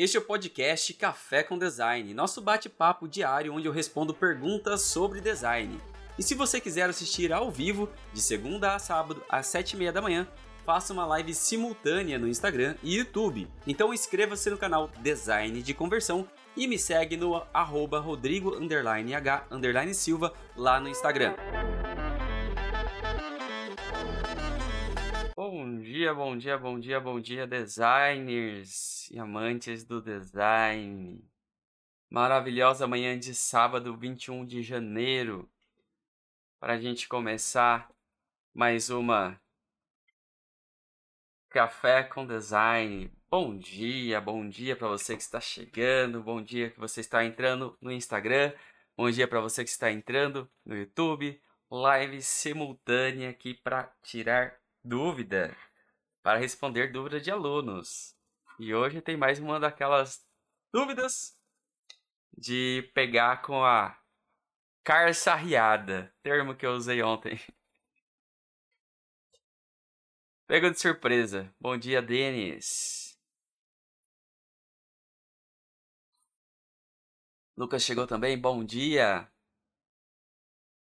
Este é o podcast Café com Design, nosso bate-papo diário onde eu respondo perguntas sobre design. E se você quiser assistir ao vivo, de segunda a sábado, às sete e meia da manhã, faça uma live simultânea no Instagram e YouTube. Então inscreva-se no canal Design de Conversão e me segue no arroba rodrigo h silva lá no Instagram. Dia, bom dia, bom dia, bom dia, designers e amantes do design. Maravilhosa manhã de sábado, 21 de janeiro, para a gente começar mais uma Café com Design. Bom dia, bom dia para você que está chegando, bom dia que você está entrando no Instagram, bom dia para você que está entrando no YouTube, live simultânea aqui para tirar dúvida para responder dúvidas de alunos. E hoje tem mais uma daquelas dúvidas de pegar com a carçarriada, termo que eu usei ontem. Pego de surpresa. Bom dia, Denis. Lucas chegou também. Bom dia.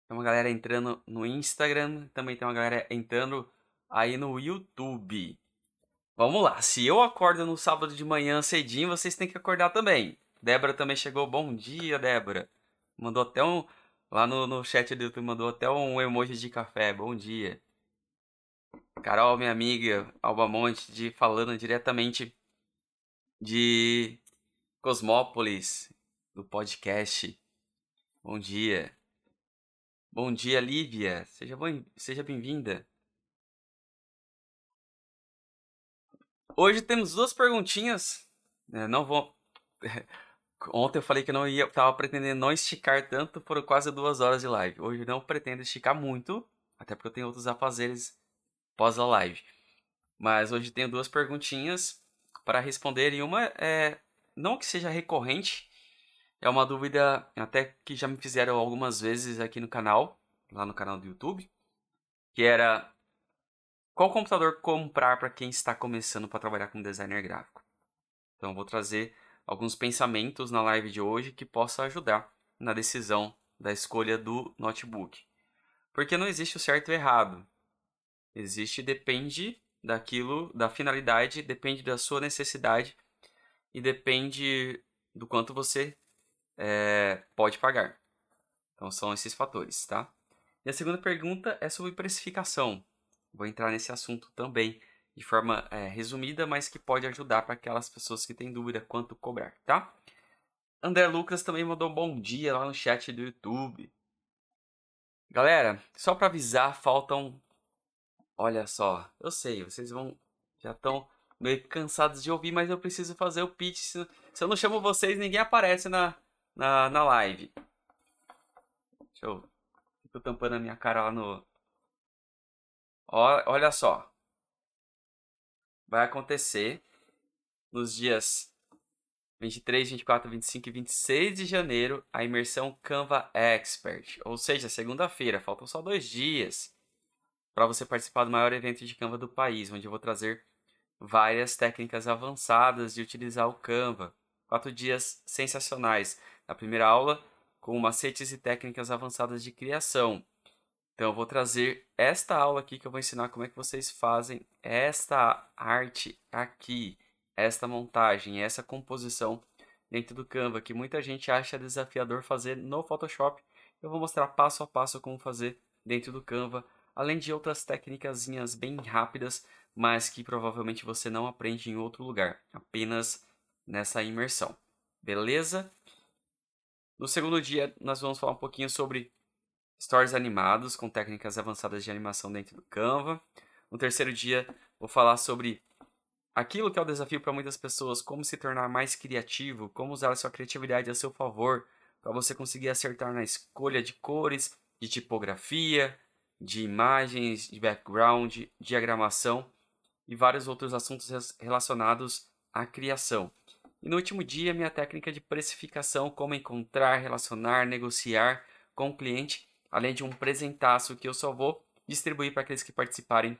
Tem uma galera entrando no Instagram, também tem uma galera entrando aí no YouTube. Vamos lá, se eu acordo no sábado de manhã cedinho, vocês têm que acordar também. Débora também chegou. Bom dia, Débora. Mandou até um. Lá no, no chat do YouTube mandou até um emoji de café. Bom dia. Carol, minha amiga, Alba Monte, de, falando diretamente de Cosmópolis, do podcast. Bom dia. Bom dia, Lívia. Seja, seja bem-vinda. Hoje temos duas perguntinhas. É, não vou. Ontem eu falei que não ia, tava pretendendo não esticar tanto, foram quase duas horas de live. Hoje não pretendo esticar muito, até porque eu tenho outros afazeres pós a live. Mas hoje tenho duas perguntinhas para responder e uma é não que seja recorrente, é uma dúvida até que já me fizeram algumas vezes aqui no canal, lá no canal do YouTube, que era qual computador comprar para quem está começando para trabalhar como designer gráfico? Então, vou trazer alguns pensamentos na live de hoje que possam ajudar na decisão da escolha do notebook. Porque não existe o certo e o errado. Existe depende daquilo, da finalidade, depende da sua necessidade e depende do quanto você é, pode pagar. Então são esses fatores, tá? E a segunda pergunta é sobre precificação. Vou entrar nesse assunto também de forma é, resumida, mas que pode ajudar para aquelas pessoas que têm dúvida quanto cobrar, tá? André Lucas também mandou um bom dia lá no chat do YouTube. Galera, só para avisar, faltam. Olha só, eu sei, vocês vão já estão meio cansados de ouvir, mas eu preciso fazer o pitch. Se, eu não chamo vocês, ninguém aparece na, na, na live. Deixa eu. Fico tampando a minha cara lá no, Olha só. Vai acontecer nos dias 23, 24, 25 e 26 de janeiro a imersão Canva Expert. Ou seja, segunda-feira. Faltam só dois dias para você participar do maior evento de Canva do país, onde eu vou trazer várias técnicas avançadas de utilizar o Canva. Quatro dias sensacionais. Na primeira aula, com macetes e técnicas avançadas de criação. Então eu vou trazer esta aula aqui que eu vou ensinar como é que vocês fazem esta arte aqui, esta montagem, essa composição dentro do Canva, que muita gente acha desafiador fazer no Photoshop. Eu vou mostrar passo a passo como fazer dentro do Canva, além de outras técnicas bem rápidas, mas que provavelmente você não aprende em outro lugar, apenas nessa imersão. Beleza? No segundo dia, nós vamos falar um pouquinho sobre stories animados com técnicas avançadas de animação dentro do Canva. No terceiro dia, vou falar sobre aquilo que é o desafio para muitas pessoas, como se tornar mais criativo, como usar a sua criatividade a seu favor, para você conseguir acertar na escolha de cores, de tipografia, de imagens, de background, diagramação e vários outros assuntos relacionados à criação. E no último dia, minha técnica de precificação, como encontrar, relacionar, negociar com o cliente além de um presentaço que eu só vou distribuir para aqueles que participarem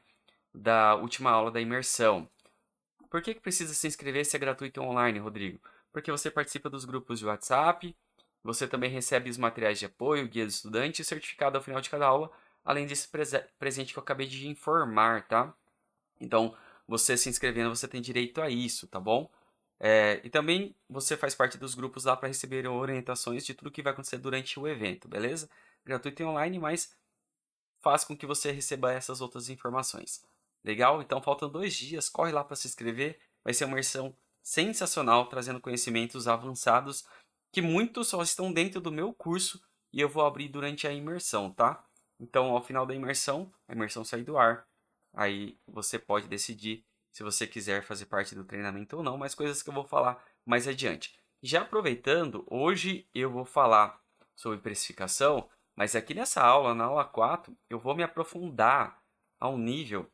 da última aula da imersão. Por que, que precisa se inscrever se é gratuito online, Rodrigo? Porque você participa dos grupos de WhatsApp, você também recebe os materiais de apoio, guia do estudante e certificado ao final de cada aula, além desse presente que eu acabei de informar, tá? Então, você se inscrevendo, você tem direito a isso, tá bom? É, e também você faz parte dos grupos lá para receber orientações de tudo que vai acontecer durante o evento, beleza? Gratuito e online, mas faz com que você receba essas outras informações. Legal? Então faltam dois dias, corre lá para se inscrever. Vai ser uma imersão sensacional, trazendo conhecimentos avançados que muitos só estão dentro do meu curso e eu vou abrir durante a imersão, tá? Então, ao final da imersão, a imersão sai do ar. Aí você pode decidir se você quiser fazer parte do treinamento ou não, mas coisas que eu vou falar mais adiante. Já aproveitando, hoje eu vou falar sobre precificação, mas aqui nessa aula, na aula 4, eu vou me aprofundar a um nível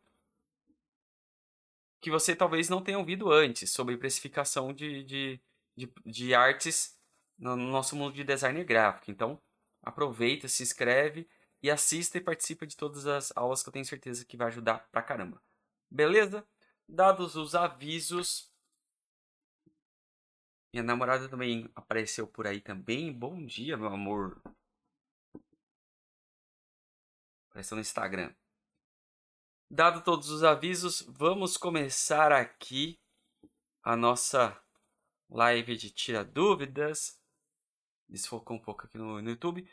que você talvez não tenha ouvido antes sobre precificação de, de, de, de artes no nosso mundo de design gráfico. Então, aproveita, se inscreve e assista e participa de todas as aulas que eu tenho certeza que vai ajudar pra caramba. Beleza? Dados os avisos. Minha namorada também apareceu por aí também. Bom dia, meu amor. Apareceu no Instagram. Dado todos os avisos, vamos começar aqui a nossa live de tira dúvidas. Desfocou um pouco aqui no, no YouTube.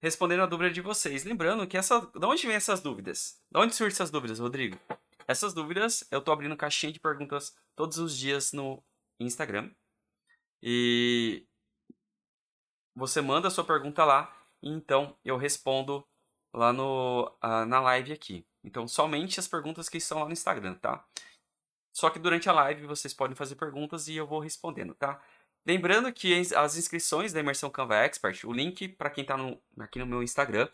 Respondendo a dúvida de vocês. Lembrando que essa. De onde vem essas dúvidas? De onde surgem essas dúvidas, Rodrigo? Essas dúvidas eu tô abrindo caixinha de perguntas todos os dias no Instagram. E você manda a sua pergunta lá, então eu respondo lá no, uh, na live aqui. Então, somente as perguntas que estão lá no Instagram, tá? Só que durante a live vocês podem fazer perguntas e eu vou respondendo, tá? Lembrando que as inscrições da Imersão Canva Expert, o link para quem está aqui no meu Instagram,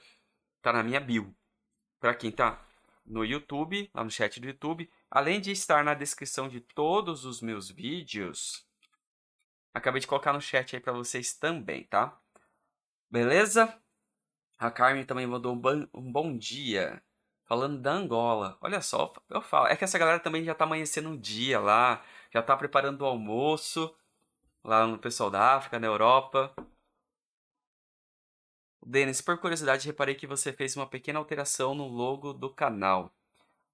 tá na minha bio. Para quem está no YouTube, lá no chat do YouTube, além de estar na descrição de todos os meus vídeos, acabei de colocar no chat aí para vocês também, tá? Beleza? A Carmen também mandou um, bom, um bom dia, falando da Angola. Olha só, eu falo, é que essa galera também já tá amanhecendo um dia lá, já tá preparando o almoço, lá no pessoal da África, na Europa. Denis, por curiosidade, reparei que você fez uma pequena alteração no logo do canal.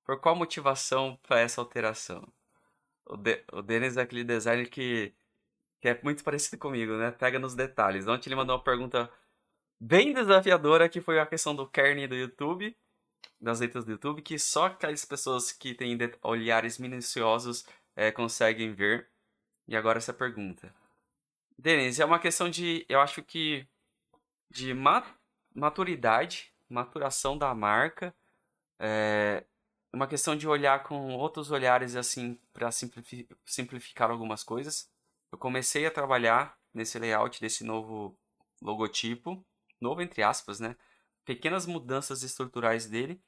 Por qual motivação para essa alteração? O, De o Denis é aquele designer que, que é muito parecido comigo, né? Pega nos detalhes. Ontem ele mandou uma pergunta bem desafiadora, que foi a questão do kernel do YouTube, das letras do YouTube, que só aquelas pessoas que têm olhares minuciosos é, conseguem ver. E agora essa pergunta. Denis, é uma questão de. Eu acho que de maturidade, maturação da marca, é uma questão de olhar com outros olhares assim para simplificar algumas coisas. Eu comecei a trabalhar nesse layout desse novo logotipo, novo entre aspas, né? Pequenas mudanças estruturais dele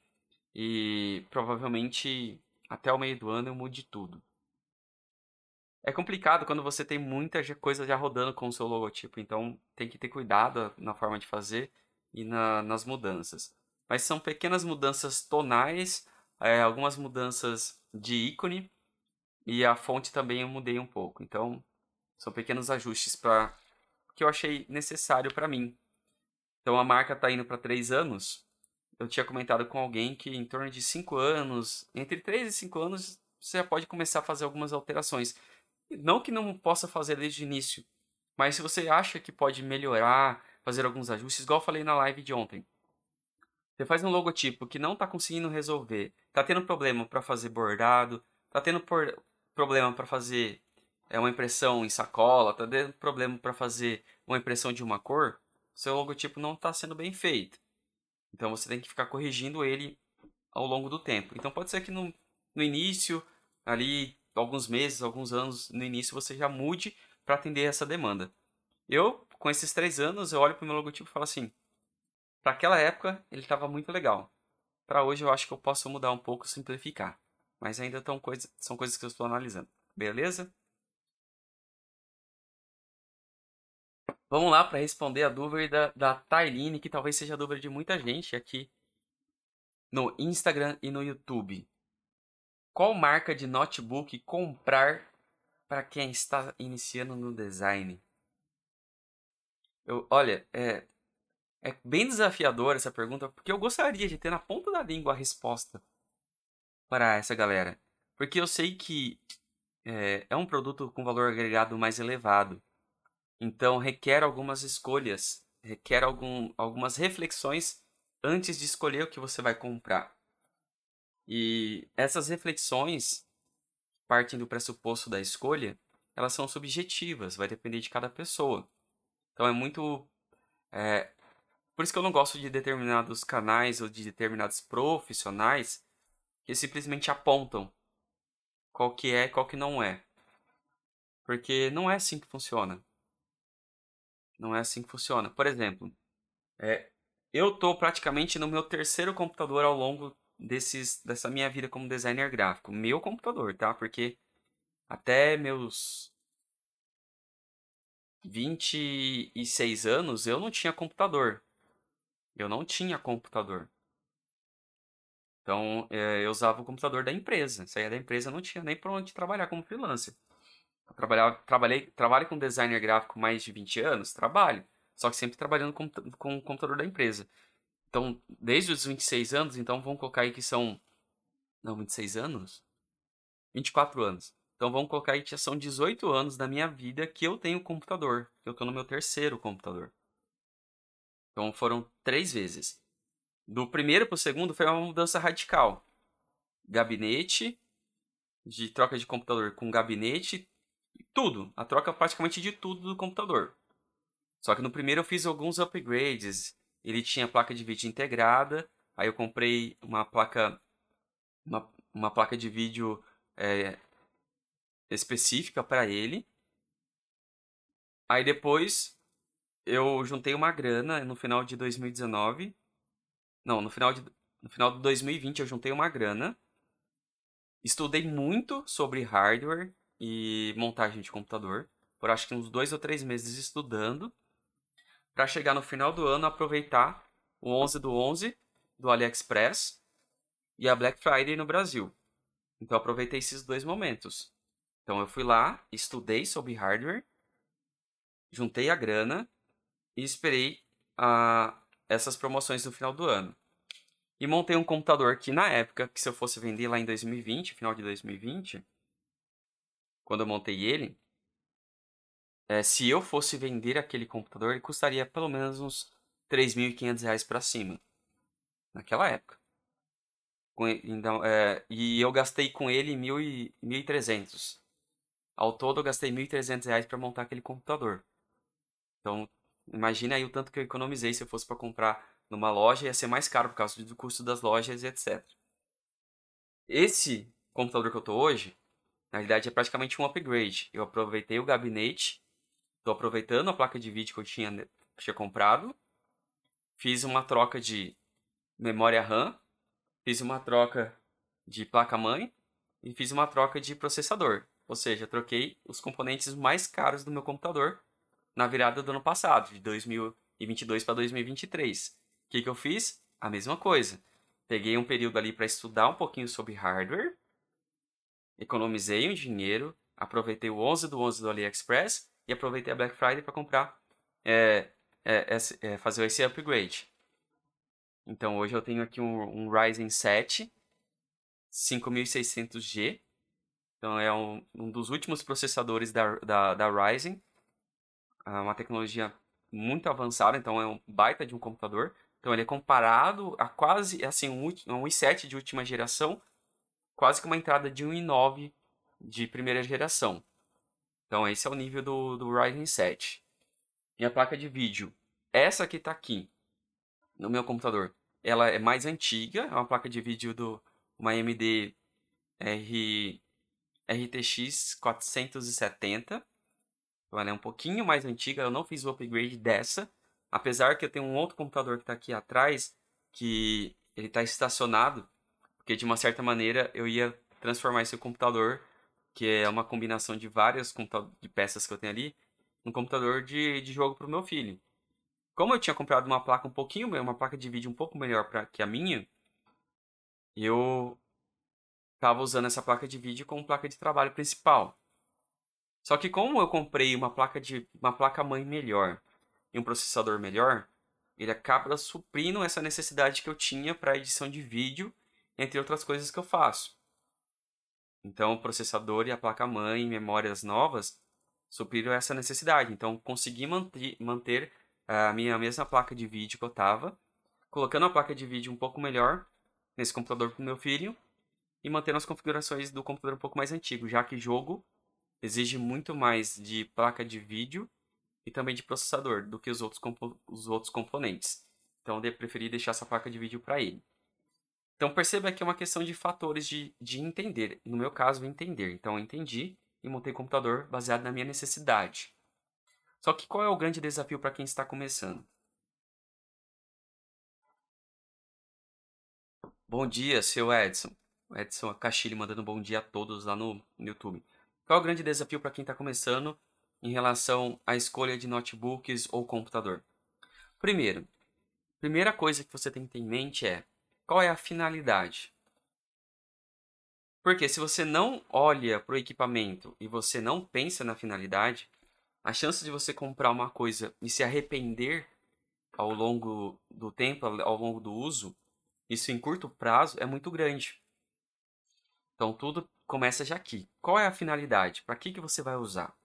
e provavelmente até o meio do ano eu mude tudo. É complicado quando você tem muita coisa já rodando com o seu logotipo, então tem que ter cuidado na forma de fazer e na, nas mudanças. Mas são pequenas mudanças tonais, é, algumas mudanças de ícone e a fonte também eu mudei um pouco. Então são pequenos ajustes para que eu achei necessário para mim. Então a marca está indo para três anos. Eu tinha comentado com alguém que em torno de cinco anos, entre três e cinco anos, você já pode começar a fazer algumas alterações. Não que não possa fazer desde o início, mas se você acha que pode melhorar, fazer alguns ajustes, igual eu falei na live de ontem. Você faz um logotipo que não está conseguindo resolver, está tendo problema para fazer bordado, está tendo por, problema para fazer é, uma impressão em sacola, está tendo problema para fazer uma impressão de uma cor, seu logotipo não está sendo bem feito. Então você tem que ficar corrigindo ele ao longo do tempo. Então pode ser que no, no início, ali alguns meses, alguns anos no início, você já mude para atender essa demanda. Eu, com esses três anos, eu olho para o meu logotipo e falo assim: para aquela época ele estava muito legal. Para hoje eu acho que eu posso mudar um pouco, simplificar. Mas ainda coisa, são coisas que eu estou analisando. Beleza? Vamos lá para responder a dúvida da Tailine, que talvez seja a dúvida de muita gente aqui no Instagram e no YouTube. Qual marca de notebook comprar para quem está iniciando no design? Eu, olha, é, é bem desafiador essa pergunta, porque eu gostaria de ter na ponta da língua a resposta para essa galera. Porque eu sei que é, é um produto com valor agregado mais elevado. Então requer algumas escolhas, requer algum, algumas reflexões antes de escolher o que você vai comprar. E essas reflexões, partem do pressuposto da escolha, elas são subjetivas, vai depender de cada pessoa. Então é muito. É, por isso que eu não gosto de determinados canais ou de determinados profissionais que simplesmente apontam qual que é e qual que não é. Porque não é assim que funciona. Não é assim que funciona. Por exemplo, é, eu estou praticamente no meu terceiro computador ao longo desses, dessa minha vida como designer gráfico. Meu computador, tá? Porque até meus 26 anos eu não tinha computador. Eu não tinha computador. Então, é, eu usava o computador da empresa. Saía da empresa, não tinha nem para onde trabalhar como freelancer. Trabalhava, trabalhei, trabalho com designer gráfico mais de 20 anos? Trabalho. Só que sempre trabalhando com, com o computador da empresa. Então, desde os 26 anos, então vamos colocar aí que são. Não, 26 anos? 24 anos. Então vamos colocar aí que são 18 anos da minha vida que eu tenho computador. Que eu estou no meu terceiro computador. Então foram três vezes. Do primeiro para o segundo foi uma mudança radical. Gabinete, de troca de computador com gabinete, tudo. A troca praticamente de tudo do computador. Só que no primeiro eu fiz alguns upgrades. Ele tinha placa de vídeo integrada. Aí eu comprei uma placa, uma, uma placa de vídeo é, específica para ele. Aí depois eu juntei uma grana no final de 2019 não, no final de, no final de 2020 eu juntei uma grana. Estudei muito sobre hardware e montagem de computador. Por acho que uns dois ou três meses estudando. Para chegar no final do ano aproveitar o 11 do 11 do AliExpress e a Black Friday no Brasil. Então aproveitei esses dois momentos. Então eu fui lá, estudei sobre hardware, juntei a grana e esperei a, essas promoções no final do ano. E montei um computador que na época, que se eu fosse vender lá em 2020, final de 2020, quando eu montei ele, é, se eu fosse vender aquele computador, ele custaria pelo menos uns 3.500 reais para cima. Naquela época. Então, é, e eu gastei com ele 1.300. Ao todo eu gastei 1.300 reais para montar aquele computador. Então, Imagina aí o tanto que eu economizei se eu fosse para comprar numa loja, ia ser mais caro por causa do custo das lojas e etc. Esse computador que eu tô hoje, na realidade é praticamente um upgrade. Eu aproveitei o gabinete, estou aproveitando a placa de vídeo que eu tinha, tinha comprado, fiz uma troca de memória RAM, fiz uma troca de placa-mãe e fiz uma troca de processador. Ou seja, troquei os componentes mais caros do meu computador na virada do ano passado, de 2022 para 2023. O que, que eu fiz? A mesma coisa. Peguei um período ali para estudar um pouquinho sobre hardware, economizei um dinheiro, aproveitei o 11 do 11 do AliExpress e aproveitei a Black Friday para comprar, é, é, é, fazer esse upgrade. Então hoje eu tenho aqui um, um Ryzen 7 5600G. Então é um, um dos últimos processadores da, da, da Ryzen é uma tecnologia muito avançada, então é um baita de um computador. Então ele é comparado a quase assim um, um i7 de última geração, quase que uma entrada de um i9 de primeira geração. Então esse é o nível do, do Ryzen 7. Minha placa de vídeo, essa que está aqui no meu computador, ela é mais antiga, é uma placa de vídeo do uma AMD R, RTX 470 então ela é um pouquinho mais antiga, eu não fiz o upgrade dessa. Apesar que eu tenho um outro computador que está aqui atrás, que ele está estacionado, porque de uma certa maneira eu ia transformar esse computador, que é uma combinação de várias de peças que eu tenho ali, num computador de, de jogo para o meu filho. Como eu tinha comprado uma placa um pouquinho, uma placa de vídeo um pouco melhor pra, que a minha, eu estava usando essa placa de vídeo como placa de trabalho principal. Só que como eu comprei uma placa de uma placa mãe melhor e um processador melhor, ele acaba suprindo essa necessidade que eu tinha para edição de vídeo, entre outras coisas que eu faço. Então, o processador e a placa mãe, memórias novas, supriram essa necessidade. Então, consegui manter, manter a minha mesma placa de vídeo que eu estava, colocando a placa de vídeo um pouco melhor nesse computador para o meu filho e mantendo as configurações do computador um pouco mais antigo, já que jogo exige muito mais de placa de vídeo e também de processador do que os outros, os outros componentes. Então eu preferi deixar essa placa de vídeo para ele. Então perceba que é uma questão de fatores de, de entender. No meu caso, entender. Então eu entendi e montei o computador baseado na minha necessidade. Só que qual é o grande desafio para quem está começando? Bom dia, seu Edson. Edson Cachille mandando bom dia a todos lá no, no YouTube. Qual é o grande desafio para quem está começando em relação à escolha de notebooks ou computador? Primeiro, primeira coisa que você tem que ter em mente é qual é a finalidade. Porque se você não olha para o equipamento e você não pensa na finalidade, a chance de você comprar uma coisa e se arrepender ao longo do tempo, ao longo do uso, isso em curto prazo é muito grande. Então tudo começa já aqui. Qual é a finalidade? Para que, que você vai usar?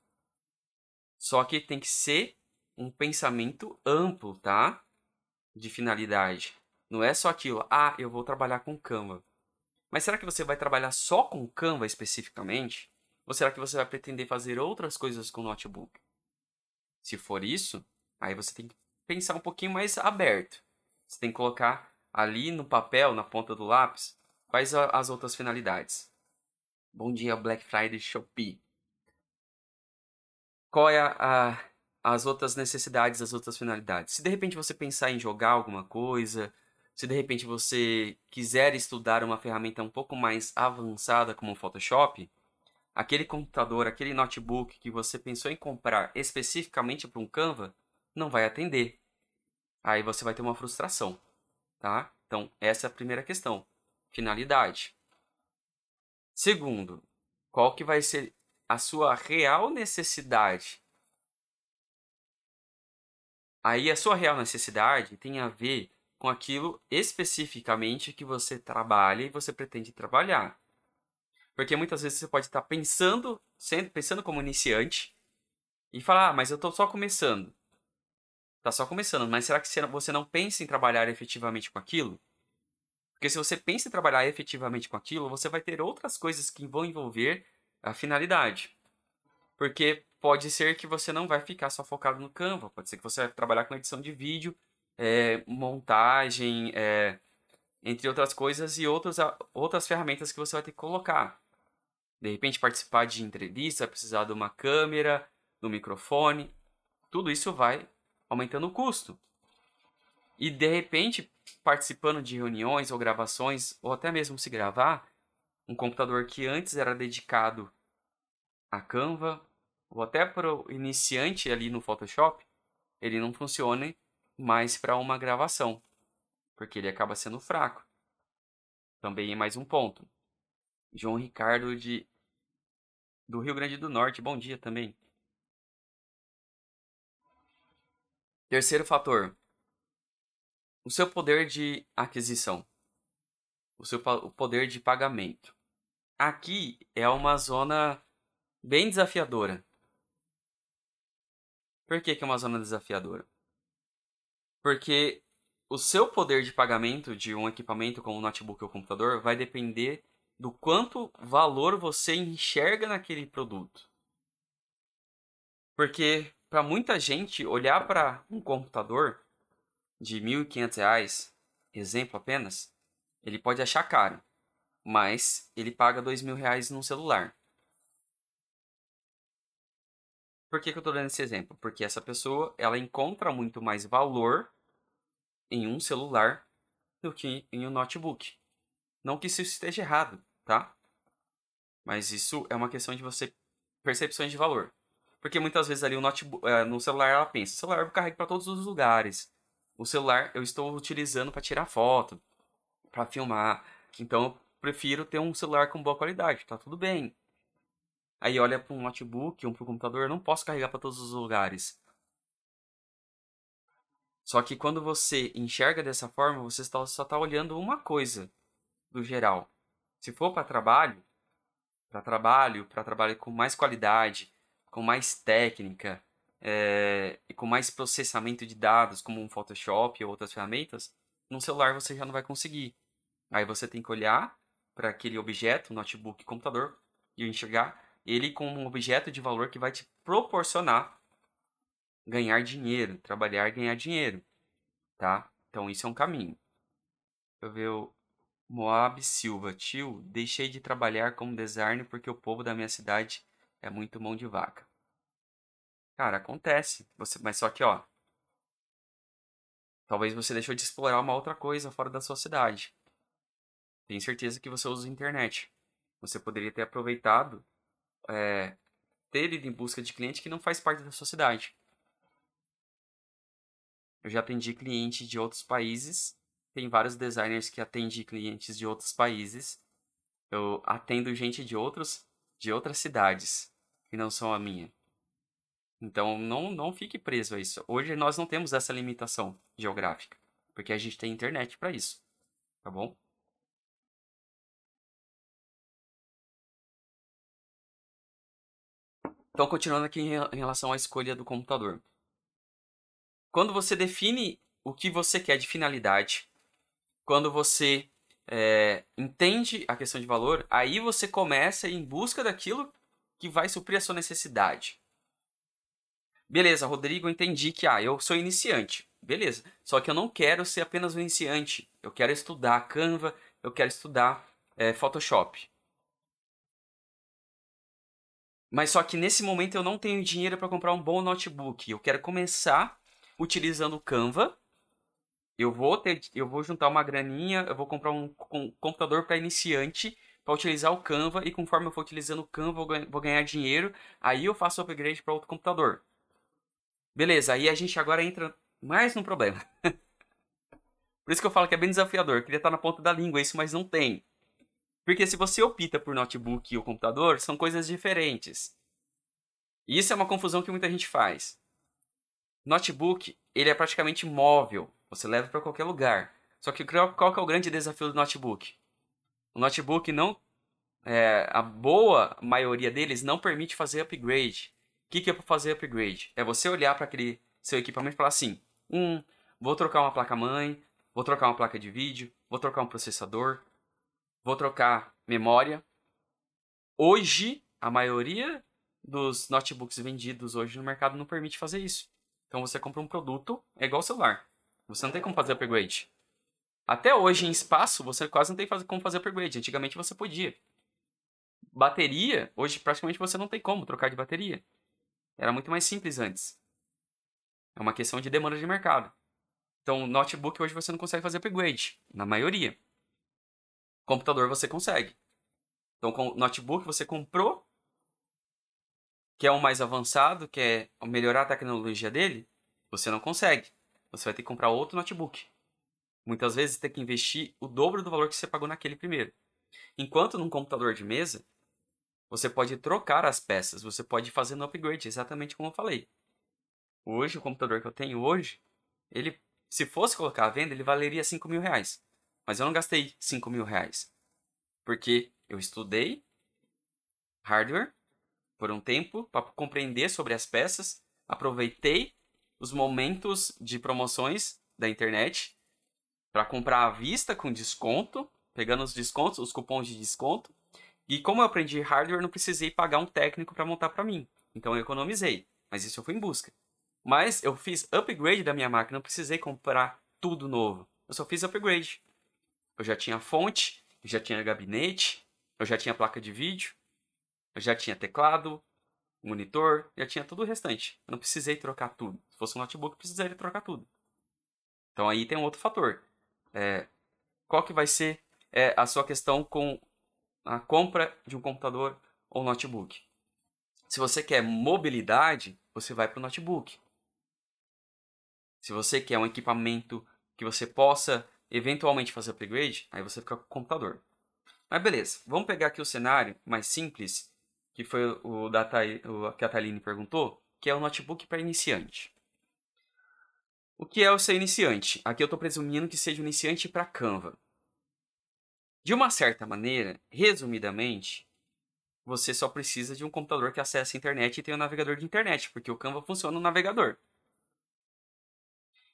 Só que tem que ser um pensamento amplo, tá? De finalidade. Não é só aquilo, ah, eu vou trabalhar com Canva. Mas será que você vai trabalhar só com Canva especificamente? Ou será que você vai pretender fazer outras coisas com o notebook? Se for isso, aí você tem que pensar um pouquinho mais aberto. Você tem que colocar ali no papel, na ponta do lápis, quais as outras finalidades. Bom dia, Black Friday Shopee. Qual é a, a, as outras necessidades, as outras finalidades? Se de repente você pensar em jogar alguma coisa, se de repente você quiser estudar uma ferramenta um pouco mais avançada como o Photoshop, aquele computador, aquele notebook que você pensou em comprar especificamente para um Canva, não vai atender. Aí você vai ter uma frustração, tá? Então, essa é a primeira questão. Finalidade. Segundo, qual que vai ser a sua real necessidade? Aí a sua real necessidade tem a ver com aquilo especificamente que você trabalha e você pretende trabalhar. Porque muitas vezes você pode estar pensando, pensando como iniciante e falar, ah, mas eu estou só começando. Está só começando, mas será que você não pensa em trabalhar efetivamente com aquilo? Porque se você pensa em trabalhar efetivamente com aquilo, você vai ter outras coisas que vão envolver a finalidade. Porque pode ser que você não vai ficar só focado no Canva, pode ser que você vai trabalhar com edição de vídeo, é, montagem, é, entre outras coisas, e outras, outras ferramentas que você vai ter que colocar de repente participar de entrevista, precisar de uma câmera, do microfone, tudo isso vai aumentando o custo. E de repente, participando de reuniões ou gravações, ou até mesmo se gravar, um computador que antes era dedicado a Canva, ou até para o iniciante ali no Photoshop, ele não funciona mais para uma gravação, porque ele acaba sendo fraco. Também é mais um ponto. João Ricardo de do Rio Grande do Norte. Bom dia também. Terceiro fator. O seu poder de aquisição. O seu o poder de pagamento. Aqui é uma zona bem desafiadora. Por que, que é uma zona desafiadora? Porque o seu poder de pagamento de um equipamento como um notebook ou computador vai depender do quanto valor você enxerga naquele produto. Porque para muita gente olhar para um computador de R$ 1.500, exemplo apenas, ele pode achar caro, mas ele paga R$ 2.000 num celular. Por que, que eu estou dando esse exemplo? Porque essa pessoa ela encontra muito mais valor em um celular do que em um notebook. Não que isso esteja errado, tá? Mas isso é uma questão de você percepções de valor. Porque muitas vezes ali o notebook, é, no celular ela pensa, o celular eu carrego para todos os lugares. O celular eu estou utilizando para tirar foto, para filmar. Então prefiro ter um celular com boa qualidade, tá tudo bem. Aí olha para um notebook, um para o computador, eu não posso carregar para todos os lugares. Só que quando você enxerga dessa forma, você só está olhando uma coisa do geral. Se for para trabalho, para trabalho, para trabalho com mais qualidade, com mais técnica é, e com mais processamento de dados, como um Photoshop ou outras ferramentas, no celular você já não vai conseguir. Aí você tem que olhar para aquele objeto, notebook, computador, e enxergar ele como um objeto de valor que vai te proporcionar ganhar dinheiro, trabalhar ganhar dinheiro, tá? Então isso é um caminho. Eu ver o Moab Silva, tio, deixei de trabalhar como designer porque o povo da minha cidade é muito mão de vaca. Cara, acontece. Você, mas só que, ó, talvez você deixou de explorar uma outra coisa fora da sua cidade. Tenho certeza que você usa a internet. Você poderia ter aproveitado é, ter ido em busca de cliente que não faz parte da sua cidade. Eu já atendi cliente de outros países. Tem vários designers que atendem clientes de outros países. Eu atendo gente de outros de outras cidades que não são a minha. Então não não fique preso a isso. Hoje nós não temos essa limitação geográfica, porque a gente tem internet para isso. Tá bom? Então, continuando aqui em relação à escolha do computador. Quando você define o que você quer de finalidade, quando você é, entende a questão de valor, aí você começa em busca daquilo que vai suprir a sua necessidade. Beleza, Rodrigo, entendi que ah, eu sou iniciante. Beleza. Só que eu não quero ser apenas um iniciante. Eu quero estudar Canva, eu quero estudar é, Photoshop. Mas só que nesse momento eu não tenho dinheiro para comprar um bom notebook. Eu quero começar utilizando o Canva. Eu vou ter, eu vou juntar uma graninha, eu vou comprar um, um computador para iniciante para utilizar o Canva e conforme eu for utilizando o Canva eu vou ganhar dinheiro. Aí eu faço o upgrade para outro computador. Beleza, aí a gente agora entra mais num problema. por isso que eu falo que é bem desafiador. Eu queria estar na ponta da língua isso, mas não tem. Porque se você opta por notebook ou computador, são coisas diferentes. E isso é uma confusão que muita gente faz. Notebook, ele é praticamente móvel. Você leva para qualquer lugar. Só que qual que é o grande desafio do notebook? O notebook não... É, a boa maioria deles não permite fazer upgrade. O que, que é para fazer upgrade? É você olhar para aquele seu equipamento e falar assim: hum, vou trocar uma placa-mãe, vou trocar uma placa de vídeo, vou trocar um processador, vou trocar memória. Hoje, a maioria dos notebooks vendidos hoje no mercado não permite fazer isso. Então você compra um produto, é igual celular. Você não tem como fazer upgrade. Até hoje, em espaço, você quase não tem como fazer upgrade. Antigamente você podia. Bateria, hoje praticamente você não tem como trocar de bateria. Era muito mais simples antes. É uma questão de demanda de mercado. Então, notebook hoje você não consegue fazer upgrade, na maioria. Computador você consegue. Então, com notebook você comprou, que é o mais avançado, que é melhorar a tecnologia dele, você não consegue. Você vai ter que comprar outro notebook. Muitas vezes tem que investir o dobro do valor que você pagou naquele primeiro. Enquanto num computador de mesa, você pode trocar as peças, você pode fazer no upgrade, exatamente como eu falei. Hoje, o computador que eu tenho hoje, ele, se fosse colocar à venda, ele valeria 5 mil reais. Mas eu não gastei 5 mil reais. Porque eu estudei hardware por um tempo para compreender sobre as peças, aproveitei os momentos de promoções da internet para comprar à vista com desconto, pegando os descontos, os cupons de desconto. E como eu aprendi hardware, não precisei pagar um técnico para montar para mim. Então eu economizei, mas isso eu fui em busca. Mas eu fiz upgrade da minha máquina, não precisei comprar tudo novo. Eu só fiz upgrade. Eu já tinha fonte, já tinha gabinete, eu já tinha placa de vídeo, eu já tinha teclado, monitor, já tinha tudo o restante. Eu não precisei trocar tudo. Se fosse um notebook, eu precisaria trocar tudo. Então aí tem um outro fator. É, qual que vai ser é, a sua questão com a compra de um computador ou notebook? Se você quer mobilidade, você vai para o notebook. Se você quer um equipamento que você possa eventualmente fazer upgrade, aí você fica com o computador. Mas beleza, vamos pegar aqui o cenário mais simples, que foi o, da o que a Thaline perguntou, que é o notebook para iniciante. O que é o ser iniciante? Aqui eu estou presumindo que seja um iniciante para Canva. De uma certa maneira, resumidamente, você só precisa de um computador que acesse a internet e tenha um navegador de internet, porque o Canva funciona no navegador.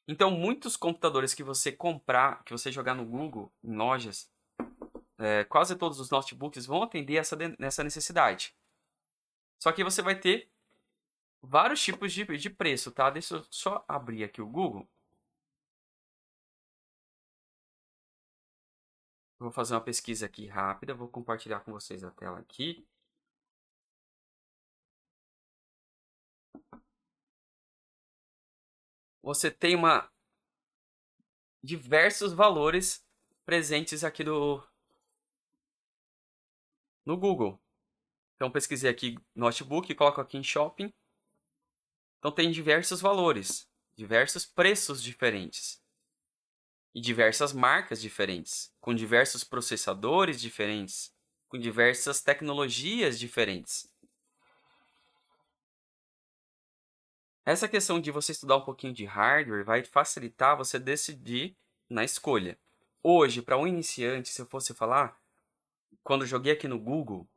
Então, muitos computadores que você comprar, que você jogar no Google, em lojas, é, quase todos os notebooks vão atender essa, essa necessidade. Só que você vai ter vários tipos de, de preço, tá? Deixa eu só abrir aqui o Google. Vou fazer uma pesquisa aqui rápida, vou compartilhar com vocês a tela aqui. Você tem uma diversos valores presentes aqui do no Google. Então pesquisei aqui notebook, coloco aqui em shopping. Então tem diversos valores, diversos preços diferentes e diversas marcas diferentes, com diversos processadores diferentes, com diversas tecnologias diferentes. Essa questão de você estudar um pouquinho de hardware vai facilitar você decidir na escolha. Hoje, para um iniciante, se eu fosse falar, quando joguei aqui no Google,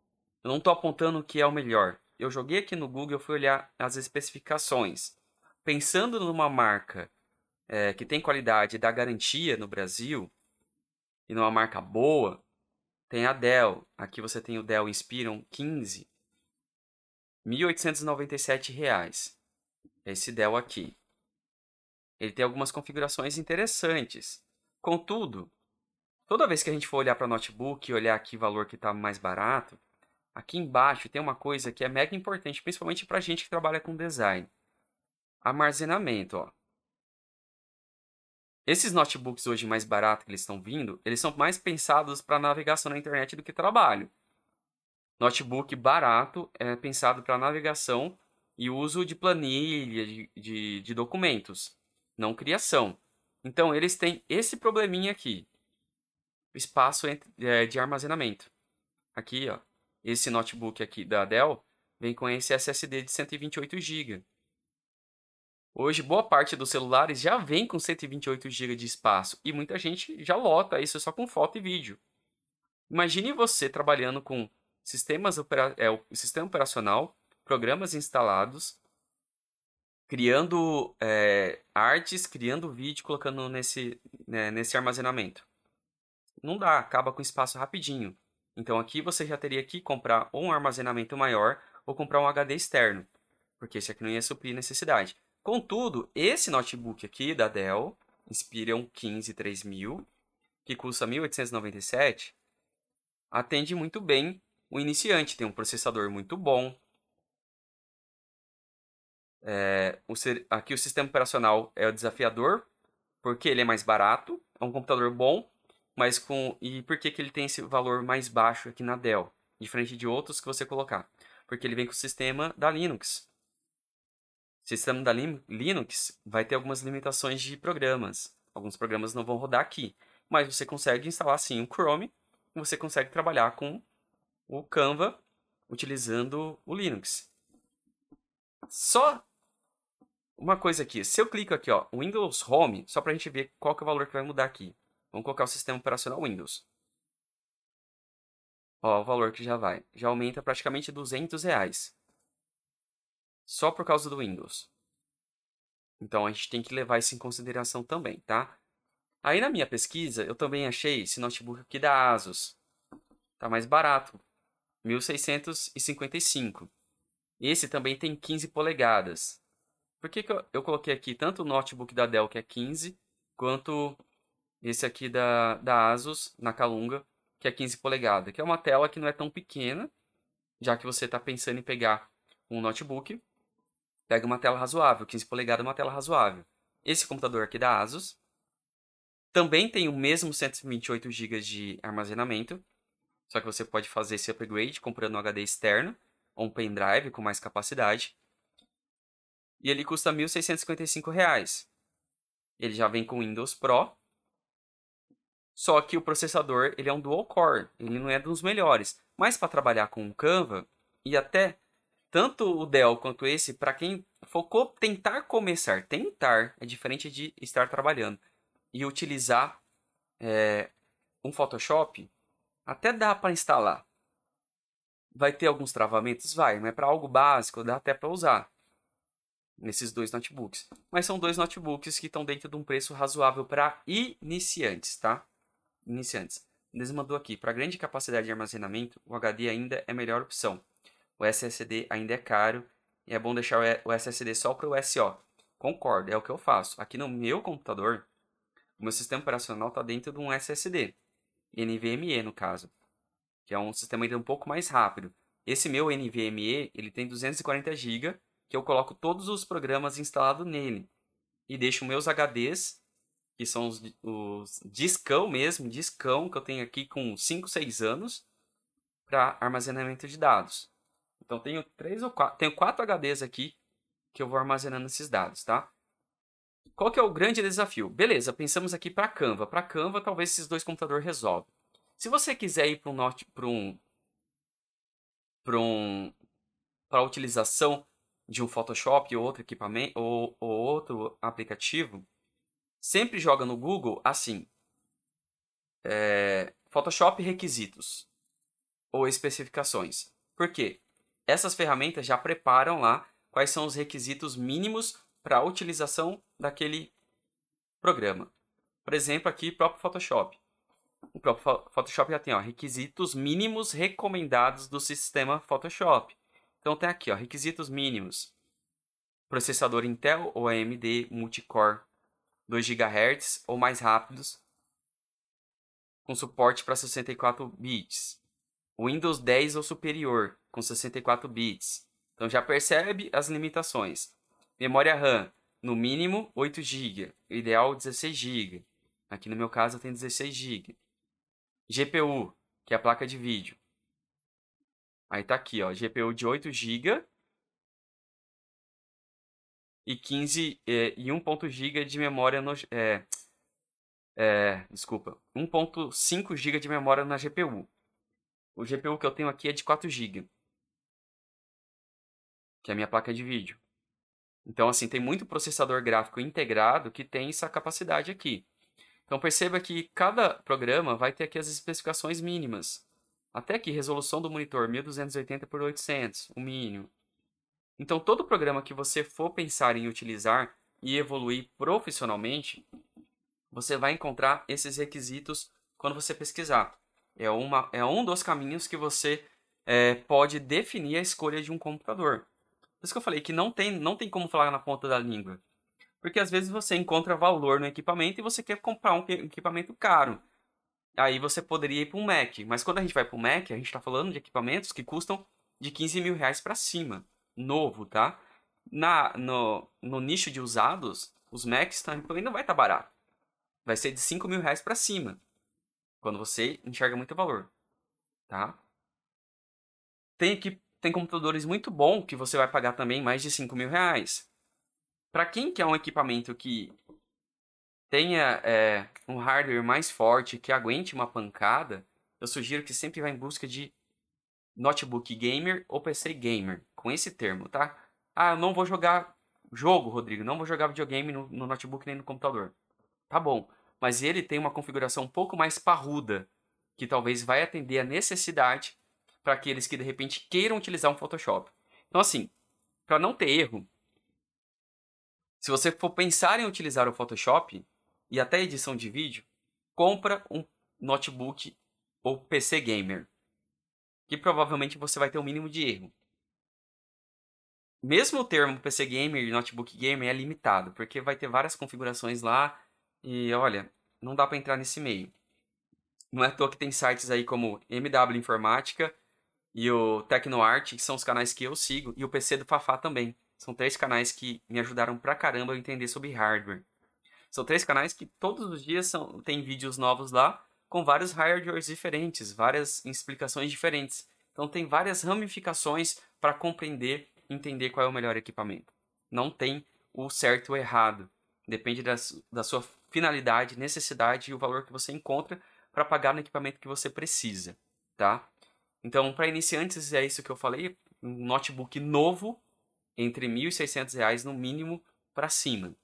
eu não estou apontando o que é o melhor eu joguei aqui no Google, eu fui olhar as especificações. Pensando numa marca é, que tem qualidade da garantia no Brasil, e numa marca boa, tem a Dell. Aqui você tem o Dell Inspiron 15, R$ 1.897. Esse Dell aqui. Ele tem algumas configurações interessantes. Contudo, toda vez que a gente for olhar para notebook e olhar aqui o valor que está mais barato, Aqui embaixo tem uma coisa que é mega importante, principalmente para gente que trabalha com design. Armazenamento, ó. Esses notebooks hoje mais baratos que eles estão vindo, eles são mais pensados para navegação na internet do que trabalho. Notebook barato é pensado para navegação e uso de planilha, de, de, de documentos, não criação. Então, eles têm esse probleminha aqui. Espaço é, de armazenamento. Aqui, ó, esse notebook aqui da Dell vem com esse SSD de 128 GB. Hoje, boa parte dos celulares já vem com 128 GB de espaço e muita gente já lota isso só com foto e vídeo. Imagine você trabalhando com sistemas é, o sistema operacional, programas instalados, criando é, artes, criando vídeo, colocando nesse, né, nesse armazenamento. Não dá, acaba com espaço rapidinho. Então aqui você já teria que comprar ou um armazenamento maior ou comprar um HD externo, porque esse aqui não ia suprir necessidade. Contudo, esse notebook aqui da Dell, Inspiron 15 3000, que custa 1897, atende muito bem o iniciante, tem um processador muito bom. É, o, aqui o sistema operacional é o desafiador, porque ele é mais barato, é um computador bom mas com e por que, que ele tem esse valor mais baixo aqui na Dell, diferente de outros que você colocar? Porque ele vem com o sistema da Linux. O sistema da Linux vai ter algumas limitações de programas. Alguns programas não vão rodar aqui, mas você consegue instalar sim o Chrome e você consegue trabalhar com o Canva utilizando o Linux. Só uma coisa aqui, se eu clico aqui, ó, Windows Home, só para a gente ver qual que é o valor que vai mudar aqui. Vamos colocar o sistema operacional Windows. Ó, o valor que já vai. Já aumenta praticamente 200 reais. Só por causa do Windows. Então a gente tem que levar isso em consideração também, tá? Aí na minha pesquisa, eu também achei esse notebook aqui da Asus. Tá mais barato. 1655. Esse também tem 15 polegadas. Por que, que eu, eu coloquei aqui tanto o notebook da Dell, que é 15, quanto esse aqui da, da Asus, na Calunga, que é 15 polegadas, que é uma tela que não é tão pequena, já que você está pensando em pegar um notebook, pega uma tela razoável, 15 polegadas é uma tela razoável. Esse computador aqui da Asus também tem o mesmo 128 GB de armazenamento, só que você pode fazer esse upgrade comprando um HD externo ou um pendrive com mais capacidade. E ele custa R$ 1.655. Ele já vem com Windows Pro Só que o processador, ele é um dual core, ele não é dos melhores. Mas para trabalhar com o Canva e até tanto o Dell quanto esse, para quem focou tentar começar, tentar é diferente de estar trabalhando e utilizar é, um Photoshop, até dá para instalar. Vai ter alguns travamentos? Vai, mas para algo básico dá até para usar nesses dois notebooks. Mas são dois notebooks que estão dentro de um preço razoável para iniciantes, tá? Iniciantes. Eles mandou aqui, para grande capacidade de armazenamento, o HD ainda é a melhor opção. O SSD ainda é caro e é bom deixar o SSD só para o SO. Concordo, é o que eu faço. Aqui no meu computador, o meu sistema operacional está dentro de um SSD, NVMe no caso, que é um sistema ainda um pouco mais rápido. Esse meu NVMe, ele tem 240 GB que eu coloco todos os programas instalados nele. E deixo meus HDs, que são os, os discão mesmo, discão que eu tenho aqui com 5, 6 anos, para armazenamento de dados. Então tenho três ou quatro, tenho quatro HDs aqui que eu vou armazenando esses dados, tá? Qual que é o grande desafio? Beleza, pensamos aqui para Canva. Para Canva, talvez esses dois computadores resolvam. Se você quiser ir para um para um para um a utilização de um Photoshop ou outro equipamento ou, ou outro aplicativo, sempre joga no Google assim: é, Photoshop requisitos ou especificações. Por quê? Essas ferramentas já preparam lá quais são os requisitos mínimos para a utilização daquele programa. Por exemplo, aqui próprio Photoshop. O próprio Photoshop já tem ó, requisitos mínimos recomendados do sistema Photoshop. Então tem aqui, ó, requisitos mínimos. Processador Intel ou AMD multicore 2 GHz ou mais rápidos, com suporte para 64 bits. Windows 10 ou superior, com 64 bits. Então já percebe as limitações. Memória RAM, no mínimo 8 GB, ideal 16 GB. Aqui no meu caso tem 16 GB. GPU, que é a placa de vídeo, Aí tá aqui, ó, GPU de 8 GB e 15 é, e 1.0 GB de memória no é, é, desculpa, 1.5 GB de memória na GPU. O GPU que eu tenho aqui é de 4 GB. Que é a minha placa de vídeo. Então, assim, tem muito processador gráfico integrado que tem essa capacidade aqui. Então, perceba que cada programa vai ter aqui as especificações mínimas. Até aqui, resolução do monitor 1280 por 800, o mínimo. Então, todo programa que você for pensar em utilizar e evoluir profissionalmente, você vai encontrar esses requisitos quando você pesquisar. É, uma, é um dos caminhos que você é, pode definir a escolha de um computador. Por isso que eu falei que não tem, não tem como falar na ponta da língua. Porque às vezes você encontra valor no equipamento e você quer comprar um equipamento caro aí você poderia ir para um Mac. Mas quando a gente vai para o Mac, a gente está falando de equipamentos que custam de 15 mil reais para cima. Novo, tá? Na, no, no nicho de usados, os Macs também não vai estar tá barato. Vai ser de 5 mil reais para cima. Quando você enxerga muito valor. Tá? Tem, aqui, tem computadores muito bons que você vai pagar também mais de 5 mil reais. Para quem quer um equipamento que tenha é, um hardware mais forte que aguente uma pancada, eu sugiro que sempre vá em busca de notebook gamer ou PC gamer, com esse termo, tá? Ah, eu não vou jogar jogo, Rodrigo, não vou jogar videogame no, no notebook nem no computador. Tá bom, mas ele tem uma configuração um pouco mais parruda, que talvez vai atender a necessidade para aqueles que de repente queiram utilizar um Photoshop. Então assim, para não ter erro, se você for pensar em utilizar o Photoshop, e até edição de vídeo, compra um notebook ou PC gamer, que provavelmente você vai ter o um mínimo de erro. Mesmo o termo PC gamer e notebook gamer é limitado, porque vai ter várias configurações lá e olha, não dá para entrar nesse meio. Não é à toa que tem sites aí como MW Informática e o TecnoArt, que são os canais que eu sigo, e o PC do Fafá também. São três canais que me ajudaram pra caramba a entender sobre hardware. São três canais que todos os dias são, tem vídeos novos lá com vários hardwares diferentes, várias explicações diferentes. Então tem várias ramificações para compreender entender qual é o melhor equipamento. Não tem o certo ou errado. Depende da, da sua finalidade, necessidade e o valor que você encontra para pagar no equipamento que você precisa, tá? Então, para iniciantes é isso que eu falei, um notebook novo entre R$ 1.600 no mínimo para cima,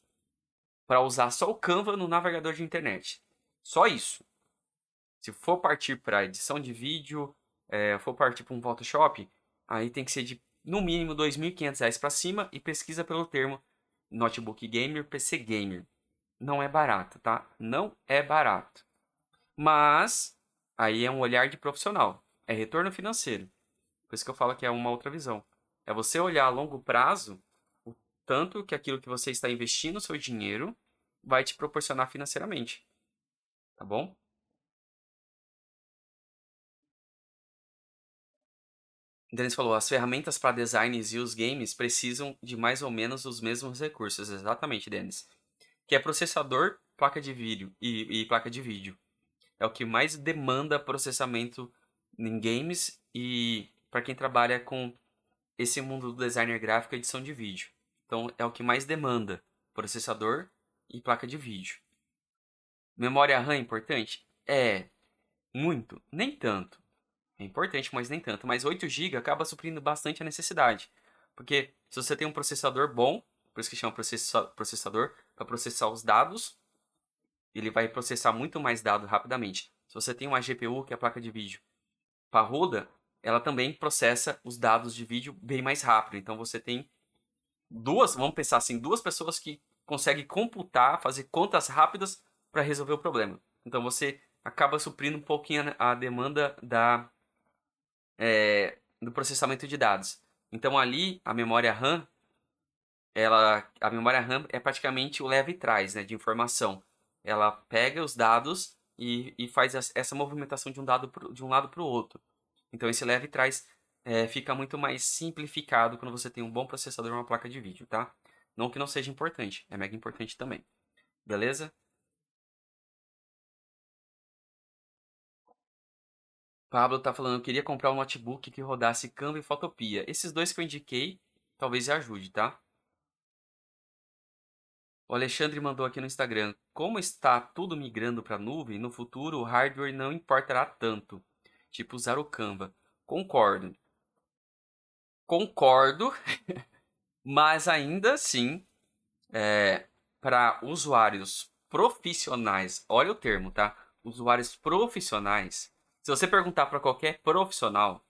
para usar só o Canva no navegador de internet. Só isso. Se for partir para edição de vídeo, é, for partir para um Photoshop, aí tem que ser de no mínimo R$ 2.500 para cima e pesquisa pelo termo notebook gamer, PC gamer. Não é barato, tá? Não é barato. Mas aí é um olhar de profissional, é retorno financeiro. Por isso que eu falo que é uma outra visão. É você olhar a longo prazo o tanto que aquilo que você está investindo o seu dinheiro vai te proporcionar financeiramente. Tá bom? Denis falou, as ferramentas para designs e os games precisam de mais ou menos os mesmos recursos. Exatamente, Denis. Que é processador, placa de vídeo e, e placa de vídeo. É o que mais demanda processamento em games e para quem trabalha com esse mundo do designer gráfico e edição de vídeo. Então é o que mais demanda processador e placa de vídeo. Memória RAM é importante? É. Muito? Nem tanto. É importante, mas nem tanto. Mas 8 GB acaba suprindo bastante a necessidade. Porque se você tem um processador bom, por isso que chama processador, para processar os dados, ele vai processar muito mais dados rapidamente. Se você tem uma GPU, que é a placa de vídeo parruda, ela também processa os dados de vídeo bem mais rápido. Então você tem duas, vamos pensar assim, duas pessoas que conseguem computar, fazer contas rápidas para resolver o problema. Então você acaba suprindo um pouquinho a demanda da é, do processamento de dados. Então ali a memória RAM, ela, a memória RAM é praticamente o leva e traz, né, de informação. Ela pega os dados e, e faz essa movimentação de um, dado pro, de um lado para o outro. Então esse leva e traz é, fica muito mais simplificado quando você tem um bom processador e uma placa de vídeo, tá? Não que não seja importante, é mega importante também. Beleza? Pablo tá falando, eu queria comprar um notebook que rodasse Canva e Fotopia. Esses dois que eu indiquei, talvez ajude, tá? O Alexandre mandou aqui no Instagram, como está tudo migrando para nuvem, no futuro o hardware não importará tanto, tipo usar o Canva. Concordo. Concordo, mas ainda assim, é, para usuários profissionais, olha o termo, tá? Usuários profissionais, se você perguntar para qualquer profissional,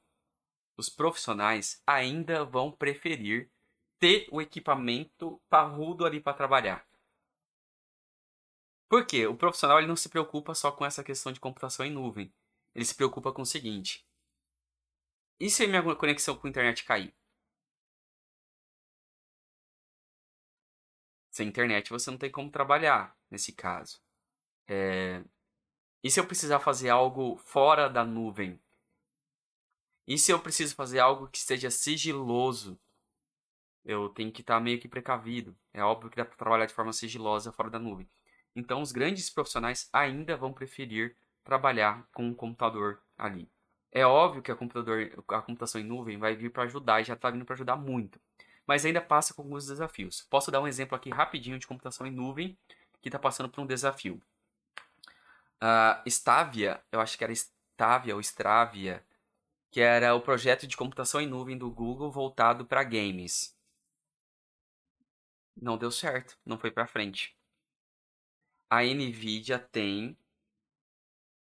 os profissionais ainda vão preferir ter o equipamento parrudo ali para trabalhar. Por quê? O profissional ele não se preocupa só com essa questão de computação em nuvem. Ele se preocupa com o seguinte: e se minha conexão com a internet cair? Sem internet você não tem como trabalhar nesse caso. É, e se eu precisar fazer algo fora da nuvem? E se eu preciso fazer algo que seja sigiloso? Eu tenho que estar meio que precavido. É óbvio que dá para trabalhar de forma sigilosa fora da nuvem. Então, os grandes profissionais ainda vão preferir trabalhar com um computador ali. É óbvio que a, computador, a computação em nuvem vai vir para ajudar e já está vindo para ajudar muito. Mas ainda passa com alguns desafios. Posso dar um exemplo aqui rapidinho de computação em nuvem que está passando por um desafio. Uh, Stavia, eu acho que era Stavia ou Stravia, que era o projeto de computação em nuvem do Google voltado para games. Não deu certo, não foi para frente. A Nvidia tem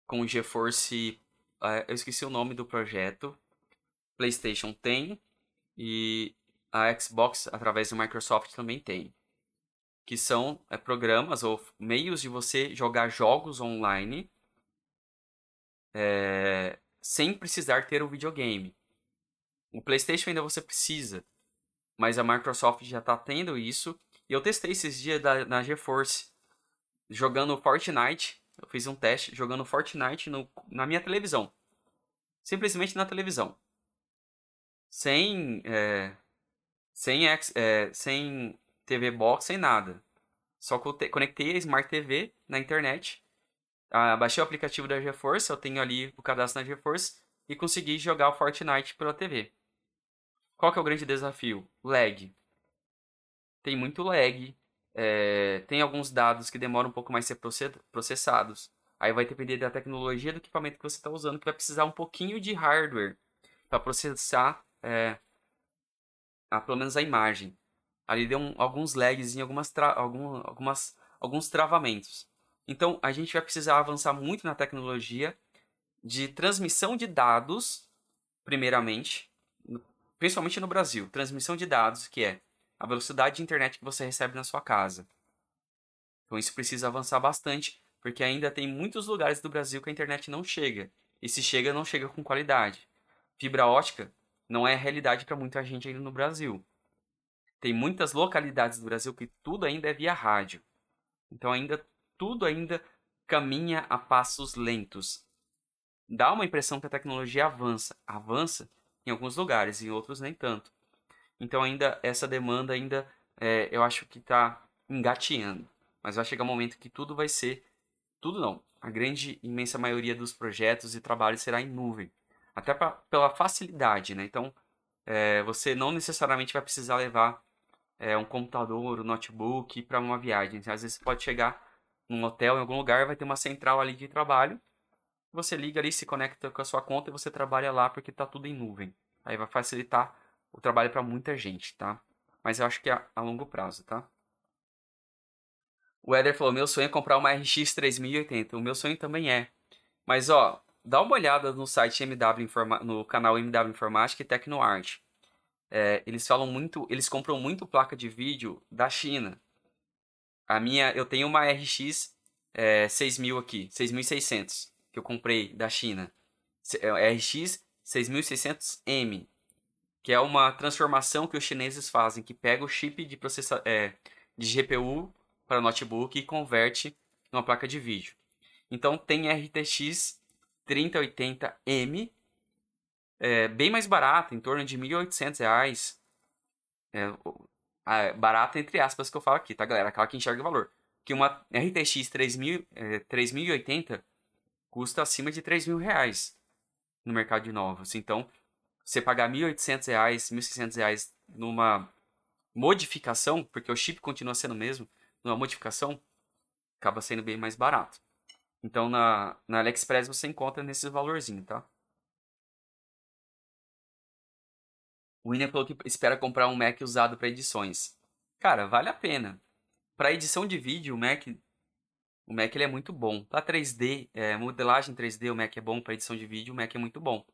com o GeForce, uh, eu esqueci o nome do projeto. PlayStation tem e a Xbox através do Microsoft também tem que são é, programas ou meios de você jogar jogos online é, sem precisar ter um videogame. O PlayStation ainda você precisa, mas a Microsoft já está tendo isso. E eu testei esses dias da, na GeForce jogando Fortnite. Eu fiz um teste jogando Fortnite no, na minha televisão. Simplesmente na televisão. Sem. É, sem, é, sem TV Box, sem nada. Só conectei a Smart TV na internet, baixei o aplicativo da GeForce, eu tenho ali o cadastro na GeForce e consegui jogar o Fortnite pela TV. Qual que é o grande desafio? Lag. Tem muito lag. é, tem alguns dados que demoram um pouco mais a ser processados. Aí vai depender da tecnologia do equipamento que você está usando, que vai precisar um pouquinho de hardware para processar é, a, pelo menos a imagem. Ali deu um, alguns lags em algumas, algum, algumas alguns travamentos. Então, a gente vai precisar avançar muito na tecnologia de transmissão de dados, primeiramente, principalmente no Brasil. Transmissão de dados, que é a velocidade de internet que você recebe na sua casa. Então, isso precisa avançar bastante, porque ainda tem muitos lugares do Brasil que a internet não chega. E se chega, não chega com qualidade. Fibra ótica não é realidade para muita gente ainda no Brasil. Tem muitas localidades do Brasil que tudo ainda é via rádio. Então ainda tudo ainda caminha a passos lentos. Dá uma impressão que a tecnologia avança, avança em alguns lugares, em outros nem tanto. Então ainda essa demanda ainda é, eu acho que está engateando. Mas vai chegar um momento que tudo vai ser, tudo não, a grande imensa maioria dos projetos e trabalhos será em nuvem, até pra, pela facilidade, né? Então é, você não necessariamente vai precisar levar é, um computador, um notebook para uma viagem. Às vezes você pode chegar num hotel, em algum lugar, vai ter uma central ali de trabalho. Você liga ali, se conecta com a sua conta e você trabalha lá porque está tudo em nuvem. Aí vai facilitar o trabalho para muita gente, tá? Mas eu acho que é a longo prazo, tá? O Eder falou: meu sonho é comprar uma RX 3080. O meu sonho também é. Mas ó, dá uma olhada no site MW Informa no canal MW Informática e TecnoArt. É, eles falam muito, eles compram muito placa de vídeo da China. A minha, eu tenho uma RX é, 6000 aqui, 6600, que eu comprei da China. É, RX 6600M, que é uma transformação que os chineses fazem, que pega o chip de processa é, de GPU para notebook e converte numa placa de vídeo. Então tem RTX 3080M, é, bem mais barata, em torno de R$ 1.800. É, barata entre aspas que eu falo aqui, tá, galera? Aquela que enxerga o valor. Que uma RTX 3000, é, 3080 custa acima de 3 mil reais no mercado de novos. Então, você pagar R$ 1.800, R$ 1.600 numa modificação, porque o chip continua sendo o mesmo, numa modificação, acaba sendo bem mais barato. Então, na, na AliExpress você encontra nesse valorzinho, tá? O William falou que espera comprar um Mac usado para edições. Cara, vale a pena. Para edição de vídeo, o Mac, o Mac ele é muito bom. Para 3D, é, modelagem 3D, o Mac é bom. Para edição de vídeo, o Mac é muito bom.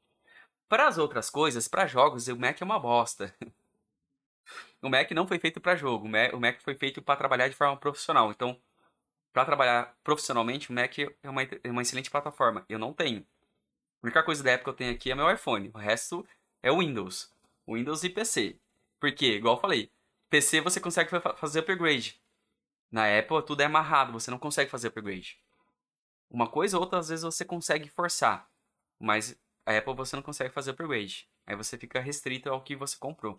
Para as outras coisas, para jogos, o Mac é uma bosta. o Mac não foi feito para jogo. O Mac foi feito para trabalhar de forma profissional. Então, para trabalhar profissionalmente, o Mac é uma, é uma excelente plataforma. Eu não tenho. A única coisa da Apple que eu tenho aqui é meu iPhone. O resto é o Windows. Windows e PC. Porque, igual eu falei, PC você consegue fazer upgrade. Na Apple tudo é amarrado, você não consegue fazer upgrade. Uma coisa ou outra às vezes você consegue forçar, mas a Apple você não consegue fazer upgrade. Aí você fica restrito ao que você comprou.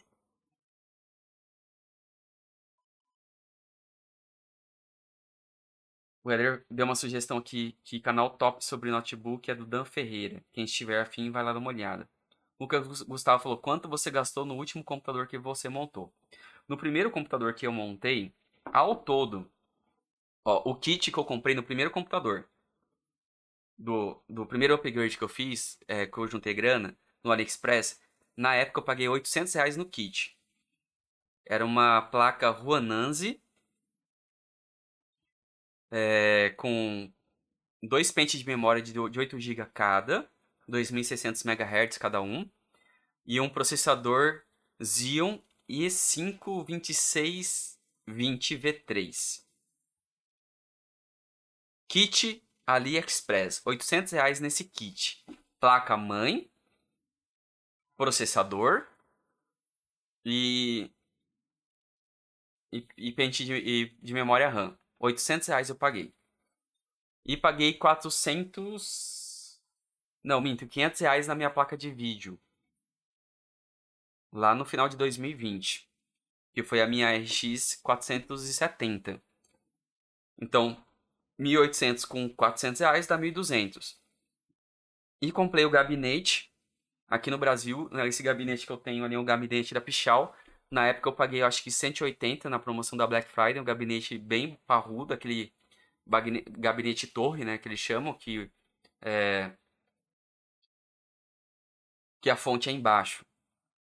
O Eder deu uma sugestão aqui que canal top sobre notebook é do Dan Ferreira. Quem estiver afim vai lá dar uma olhada. O que o Gustavo falou, quanto você gastou no último computador que você montou? No primeiro computador que eu montei, ao todo, ó, o kit que eu comprei no primeiro computador, do, do primeiro upgrade que eu fiz, é, que eu juntei grana, no AliExpress, na época eu paguei 800 reais no kit. Era uma placa Ruananzi, é, com dois pentes de memória de 8 GB cada, 2600 MHz cada um, e um processador Xeon i5 2620V3. Kit AliExpress, 800 reais nesse kit. Placa mãe, processador e e, e pente de, e, de memória RAM. 800 reais eu paguei. E paguei 400 não, minto, 500 reais na minha placa de vídeo. Lá no final de 2020. Que foi a minha RX 470. Então, 1.800 com 400 reais dá 1.200. E comprei o gabinete aqui no Brasil. Esse gabinete que eu tenho ali é um gabinete da Pichal. Na época eu paguei, eu acho que 180 na promoção da Black Friday, um gabinete bem parrudo, aquele gabinete torre, né, que eles chamam, que é, que a fonte é embaixo.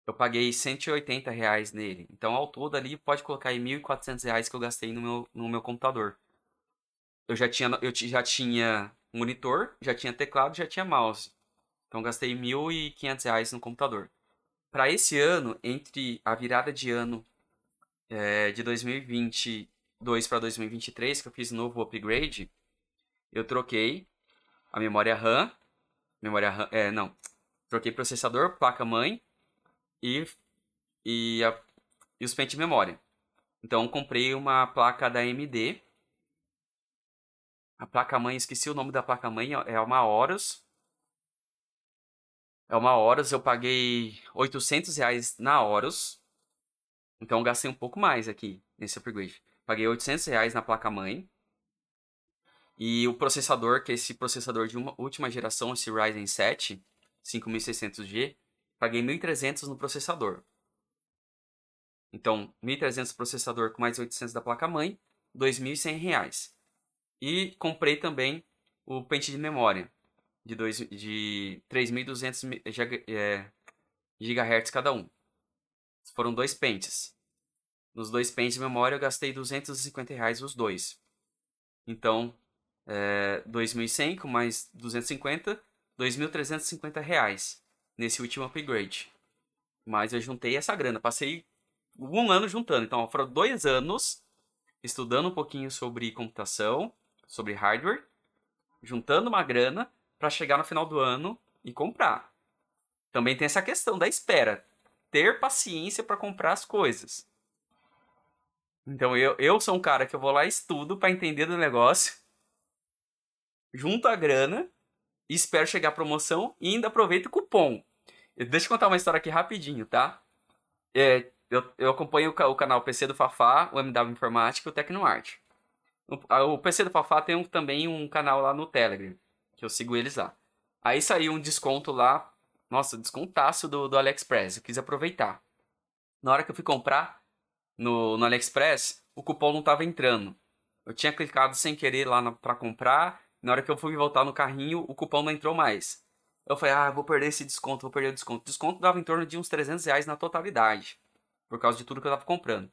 Eu paguei 180 reais nele. Então, ao todo ali, pode colocar aí 1.400 reais que eu gastei no meu, no meu computador. Eu já tinha, eu já tinha monitor, já tinha teclado, já tinha mouse. Então, gastei 1.500 reais no computador. Para esse ano, entre a virada de ano é, de 2022 para 2023, que eu fiz novo upgrade, eu troquei a memória RAM, memória RAM, é, não, troquei processador, placa-mãe e, e, a, e os pentes de memória. Então, comprei uma placa da AMD. A placa-mãe, esqueci o nome da placa-mãe, é uma Horus. É uma Horus, eu paguei 800 reais na Horus. Então, gastei um pouco mais aqui nesse upgrade. Paguei 800 reais na placa-mãe. E o processador, que é esse processador de última geração, esse Ryzen 7 5600G, paguei 1.300 no processador. Então, 1.300 processador com mais 800 da placa-mãe, 2.100 reais. E comprei também o pente de memória de, de 3.200 é, GHz cada um. Foram dois pentes. Nos dois pentes de memória eu gastei 250 reais os dois. Então, é, 2.100 com mais 250, 2.350 reais nesse último upgrade. Mas eu juntei essa grana, passei um ano juntando. Então foram dois anos estudando um pouquinho sobre computação, sobre hardware, juntando uma grana para chegar no final do ano e comprar. Também tem essa questão da espera, ter paciência para comprar as coisas. Então eu, eu sou um cara que eu vou lá estudo para entender do negócio, junto a grana e espero chegar a promoção e ainda aproveito o cupom. Deixa eu contar uma história aqui rapidinho, tá? É, eu, eu acompanho o, o, canal PC do Fafá, o MW Informática e o Tecnoart. O, o PC do Fafá tem um, também um canal lá no Telegram, que eu sigo eles lá. Aí saiu um desconto lá, nossa, descontaço do, do AliExpress, eu quis aproveitar. Na hora que eu fui comprar no, no AliExpress, o cupom não estava entrando. Eu tinha clicado sem querer lá para comprar, na hora que eu fui voltar no carrinho, o cupom não entrou mais. Eu falei, ah, vou perder esse desconto, vou perder o desconto. O desconto dava em torno de uns 300 reais na totalidade, por causa de tudo que eu tava comprando.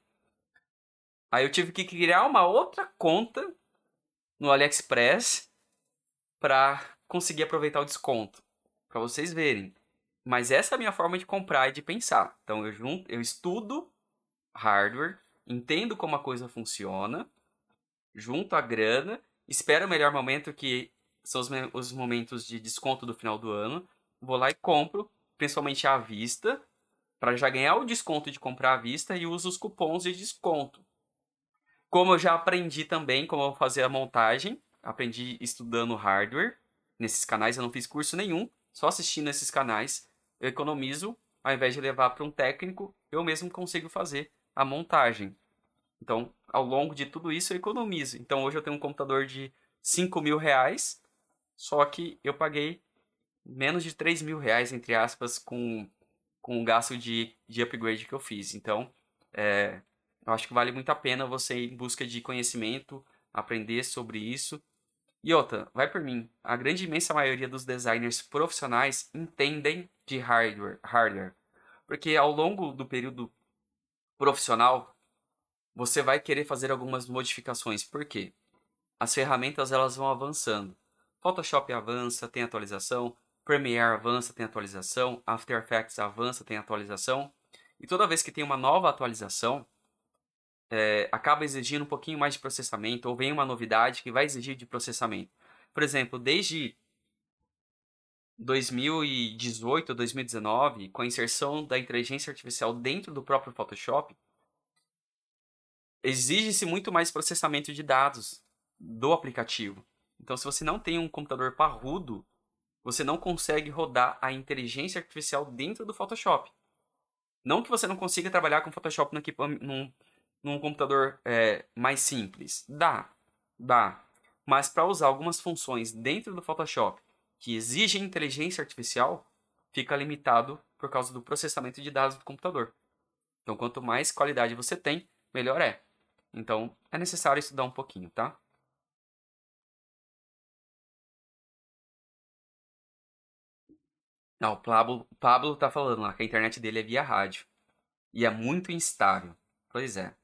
Aí eu tive que criar uma outra conta no AliExpress para conseguir aproveitar o desconto, para vocês verem. Mas essa é a minha forma de comprar e de pensar. Então eu junto, eu estudo hardware, entendo como a coisa funciona, junto a grana espero o melhor momento, que são os, os momentos de desconto do final do ano. Vou lá e compro, principalmente à vista, para já ganhar o desconto de comprar à vista e uso os cupons de desconto. Como eu já aprendi também como fazer a montagem, aprendi estudando hardware nesses canais, eu não fiz curso nenhum, só assistindo esses canais, eu economizo, ao invés de levar para um técnico, eu mesmo consigo fazer a montagem. Então, ao longo de tudo isso, eu economizo. Então, hoje eu tenho um computador de 5 mil reais, só que eu paguei menos de 3 mil reais, entre aspas, com, com o gasto de, de upgrade que eu fiz. Então, é, eu acho que vale muito a pena você ir em busca de conhecimento, aprender sobre isso. E outra, vai por mim, a grande imensa maioria dos designers profissionais entendem de hardware, hardware. Porque ao longo do período profissional, você vai querer fazer algumas modificações. Por quê? As ferramentas elas vão avançando. Photoshop avança, tem atualização. Premiere avança, tem atualização. After Effects avança, tem atualização. E toda vez que tem uma nova atualização, é, acaba exigindo um pouquinho mais de processamento, ou vem uma novidade que vai exigir de processamento. Por exemplo, desde 2018, 2019, com a inserção da inteligência artificial dentro do próprio Photoshop, exige-se muito mais processamento de dados do aplicativo. Então, se você não tem um computador parrudo, você não consegue rodar a inteligência artificial dentro do Photoshop. Não que você não consiga trabalhar com Photoshop num, num computador é, mais simples. Dá, dá. Mas para usar algumas funções dentro do Photoshop que exigem inteligência artificial, fica limitado por causa do processamento de dados do computador. Então, quanto mais qualidade você tem, melhor é. Então, é necessário estudar um pouquinho, tá? Não, o Pablo, Pablo tá falando lá que a internet dele é via rádio. E é muito instável. Pois é.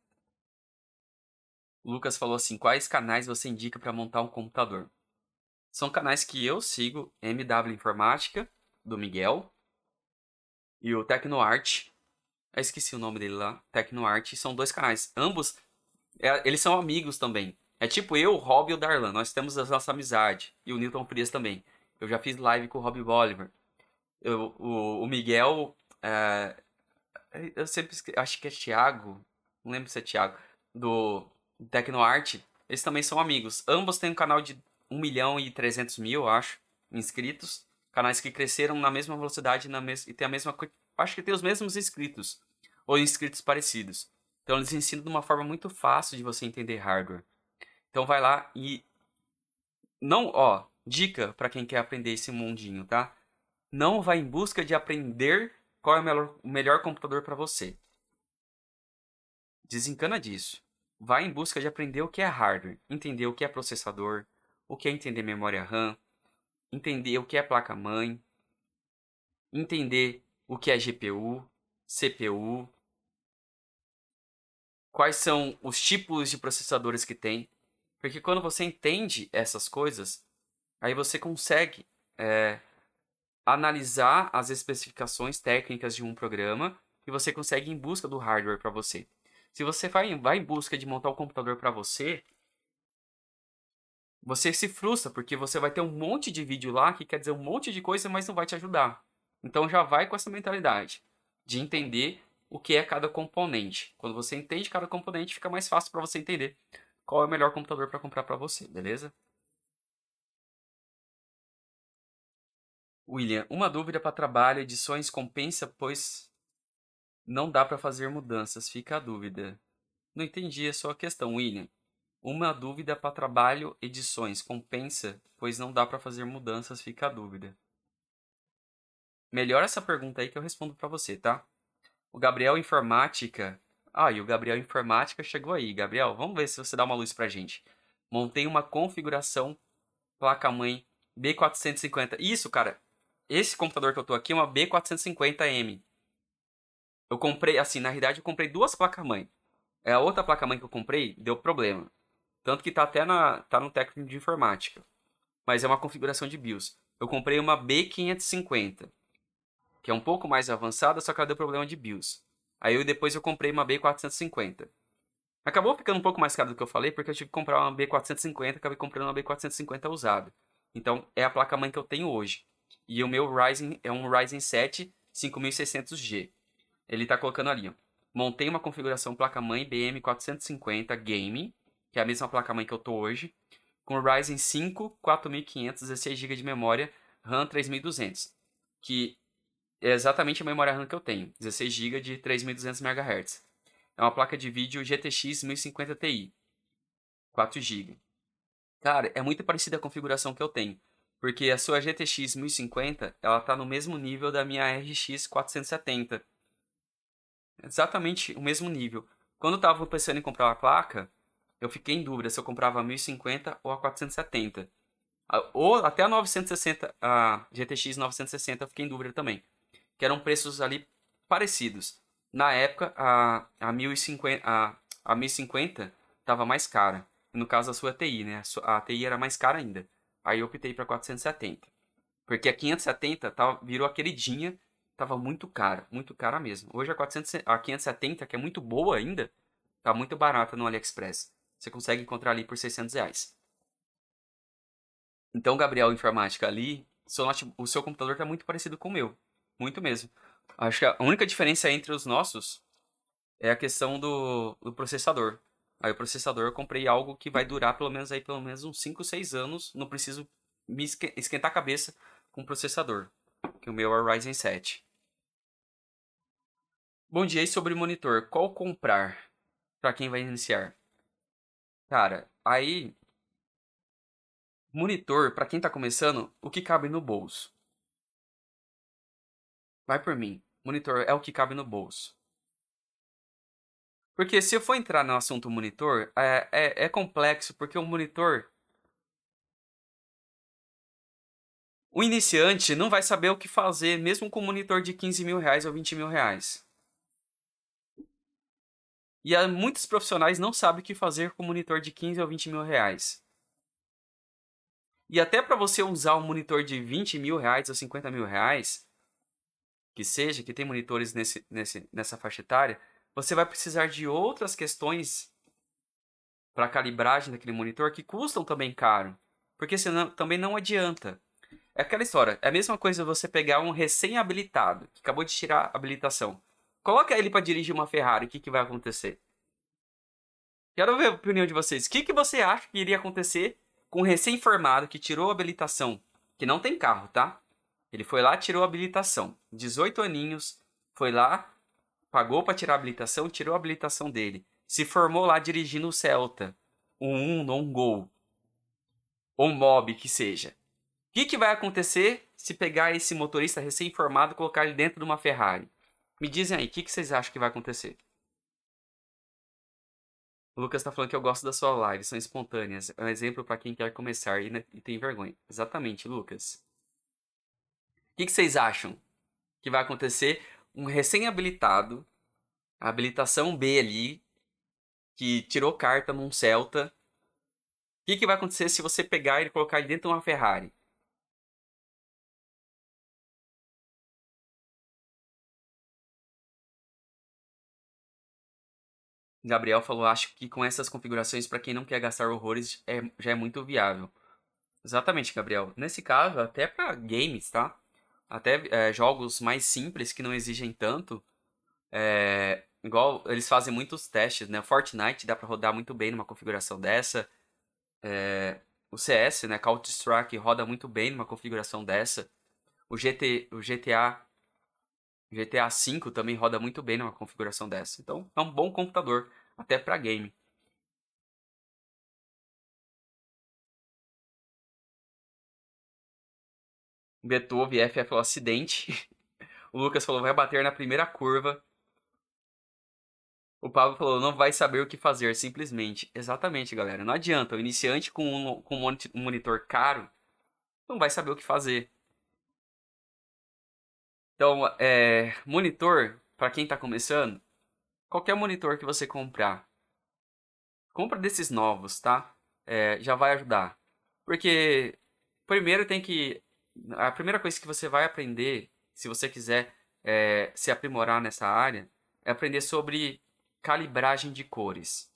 O Lucas falou assim: quais canais você indica para montar um computador? São canais que eu sigo, MW Informática, do Miguel, e o Tecnoart. Eu esqueci o nome dele lá, Tecnoart. São dois canais. Ambos, é, eles são amigos também. É tipo eu, o Rob e o Darlan. Nós temos a nossa amizade. E o Newton Frias também. Eu já fiz live com o Rob Bolivar. Eu, o, o Miguel. É, eu sempre acho que é Thiago. Não lembro se é Thiago. Do Tecnoart. Eles também são amigos. Ambos têm um canal de 1 milhão e 300 mil, acho, inscritos. Canais que cresceram na mesma velocidade na mes e tem a mesma. Acho que tem os mesmos inscritos. Ou inscritos parecidos. Então eles ensinam de uma forma muito fácil de você entender hardware. Então vai lá e. Não, ó, dica para quem quer aprender esse mundinho, tá? Não vai em busca de aprender qual é o melhor, o melhor computador para você. Desencana disso. Vai em busca de aprender o que é hardware, entender o que é processador, o que é entender memória RAM, entender o que é placa-mãe, entender o que é GPU, CPU, quais são os tipos de processadores que tem. Porque quando você entende essas coisas, aí você consegue é, analisar as especificações técnicas de um programa e você consegue ir em busca do hardware para você. Se você vai, vai em busca de montar o um computador para você, você se frustra, porque você vai ter um monte de vídeo lá que quer dizer um monte de coisa, mas não vai te ajudar. Então já vai com essa mentalidade de entender o que é cada componente. Quando você entende cada componente, fica mais fácil para você entender qual é o melhor computador para comprar para você, beleza? William, uma dúvida para trabalho, edições compensa, pois não dá para fazer mudanças, fica a dúvida. Não entendi a sua questão, William. Uma dúvida para trabalho edições compensa, pois não dá para fazer mudanças, fica a dúvida. Melhor essa pergunta aí que eu respondo para você, tá? O Gabriel Informática. Ah, e o Gabriel Informática chegou aí. Gabriel, vamos ver se você dá uma luz pra gente. Montei uma configuração placa-mãe B450. Isso, cara. Esse computador que eu tô aqui é uma B450M. Eu comprei, assim, na realidade eu comprei duas placas-mãe. É a outra placa-mãe que eu comprei deu problema. Tanto que tá até na, tá no técnico de informática. Mas é uma configuração de BIOS. Eu comprei uma B550, que é um pouco mais avançada, só que ela deu problema de BIOS. Aí eu, depois eu comprei uma B450. Acabou ficando um pouco mais caro do que eu falei, porque eu tive que comprar uma B450, acabei comprando uma B450 usada. Então, é a placa-mãe que eu tenho hoje. E o meu Ryzen é um Ryzen 7 5600G. Ele está colocando ali, ó. Montei uma configuração placa-mãe BM450 Game que é a mesma placa-mãe que eu tô hoje, com Ryzen 5 4500, 16 GB de memória, RAM 3200, que é exatamente a memória RAM que eu tenho, 16 GB de 3200 MHz. É uma placa de vídeo GTX 1050 Ti, 4 GB. Cara, é muito parecida a configuração que eu tenho, porque a sua GTX 1050, ela tá no mesmo nível da minha RX 470. Exatamente o mesmo nível. Quando eu tava pensando em comprar uma placa, eu fiquei em dúvida se eu comprava a 1050 ou a 470. Ou até a 960, a GTX 960 eu fiquei em dúvida também. Que eram preços ali parecidos. Na época, a, a, 1050, a, a 1050 estava mais cara. No caso, a sua TI, né? A, a TI era mais cara ainda. Aí eu optei para 470. Porque a 570 tava, virou a queridinha, tava muito cara, muito cara mesmo. Hoje a, 400, a 570, que é muito boa ainda, tá muito barata no AliExpress. Você consegue encontrar ali por 600 reais. Então, Gabriel Informática ali, o seu computador está muito parecido com o meu. Muito mesmo. Acho que a única diferença entre os nossos é a questão do, do processador. Aí o processador eu comprei algo que vai durar pelo menos aí pelo menos uns 5, 6 anos. Não preciso me esquentar a cabeça com o processador. Que o meu é o Ryzen 7. Bom dia, e sobre monitor, qual comprar para quem vai iniciar? Cara, aí. Monitor, para quem tá começando, o que cabe no bolso. Vai por mim. Monitor é o que cabe no bolso. Porque se eu for entrar no assunto monitor, é, é, é complexo, porque o monitor. O iniciante não vai saber o que fazer, mesmo com um monitor de 15 mil reais ou 20 mil reais. E há, muitos profissionais não sabem o que fazer com um monitor de 15 ou 20 mil reais. E até para você usar um monitor de 20 mil reais ou 50 mil reais, que seja, que tem monitores nesse, nesse, nessa faixa etária, você vai precisar de outras questões para calibragem daquele monitor que custam também caro. Porque senão também não adianta. É aquela história, é a mesma coisa você pegar um recém-habilitado, que acabou de tirar a habilitação. Coloca ele para dirigir uma Ferrari, o que, que vai acontecer? Quero ver a opinião de vocês. O que, que você acha que iria acontecer com um recém-formado que tirou a habilitação? Que não tem carro, tá? Ele foi lá, tirou a habilitação. 18 aninhos, foi lá, pagou para tirar a habilitação, tirou a habilitação dele. Se formou lá dirigindo o Celta. Um Uno, um Gol. Ou um Mob, que seja. O que, que vai acontecer se pegar esse motorista recém-formado e colocar ele dentro de uma Ferrari? Me dizem aí, o que, que vocês acham que vai acontecer? O Lucas está falando que eu gosto da sua live, são espontâneas. É um exemplo para quem quer começar e, né, e, tem vergonha. Exatamente, Lucas. Que, que vocês acham que vai acontecer? Um recém-habilitado, habilitação B ali, que tirou carta num Celta. O que, que vai acontecer se você pegar e colocar ele dentro de uma Ferrari? Gabriel falou: acho que com essas configurações, para quem não quer gastar horrores, é, já é muito viável. Exatamente, Gabriel. Nesse caso, até para games, tá? Até é, jogos mais simples que não exigem tanto. É, igual eles fazem muitos testes, né? Fortnite dá para rodar muito bem numa configuração dessa. É, o CS, né? Counter Strike roda muito bem numa configuração dessa. O, GT, o GTA GTA V também roda muito bem numa configuração dessa. Então, é um bom computador, até para game. Beethoven F falou acidente. o Lucas falou vai bater na primeira curva. O Pablo falou não vai saber o que fazer, simplesmente. Exatamente, galera. Não adianta. O iniciante com um, com um monitor caro não vai saber o que fazer. Então, é, monitor, para quem está começando, qualquer monitor que você comprar, compra desses novos, tá? É, já vai ajudar. Porque, primeiro tem que. A primeira coisa que você vai aprender, se você quiser é, se aprimorar nessa área, é aprender sobre calibragem de cores.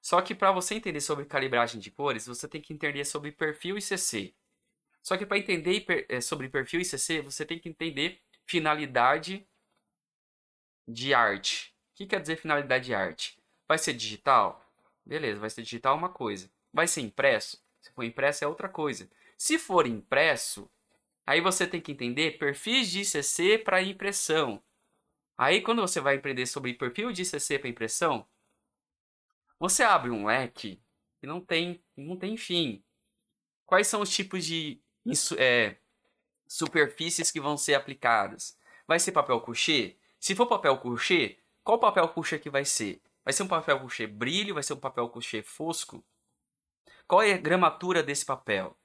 Só que para você entender sobre calibragem de cores, você tem que entender sobre perfil ICC. Só que para entender é, sobre perfil ICC, você tem que entender finalidade de arte. O que quer dizer finalidade de arte? Vai ser digital? Beleza, vai ser digital uma coisa. Vai ser impresso? Se for impresso é outra coisa. Se for impresso, aí você tem que entender perfis de ICC para impressão. Aí quando você vai aprender sobre perfil de ICC para impressão, você abre um leque que não tem, não tem fim. Quais são os tipos de é, superfícies que vão ser aplicadas. Vai ser papel couché? Se for papel couché, qual papel couché que vai ser? Vai ser um papel couché brilho? Vai ser um papel couché fosco? Qual é a gramatura desse papel?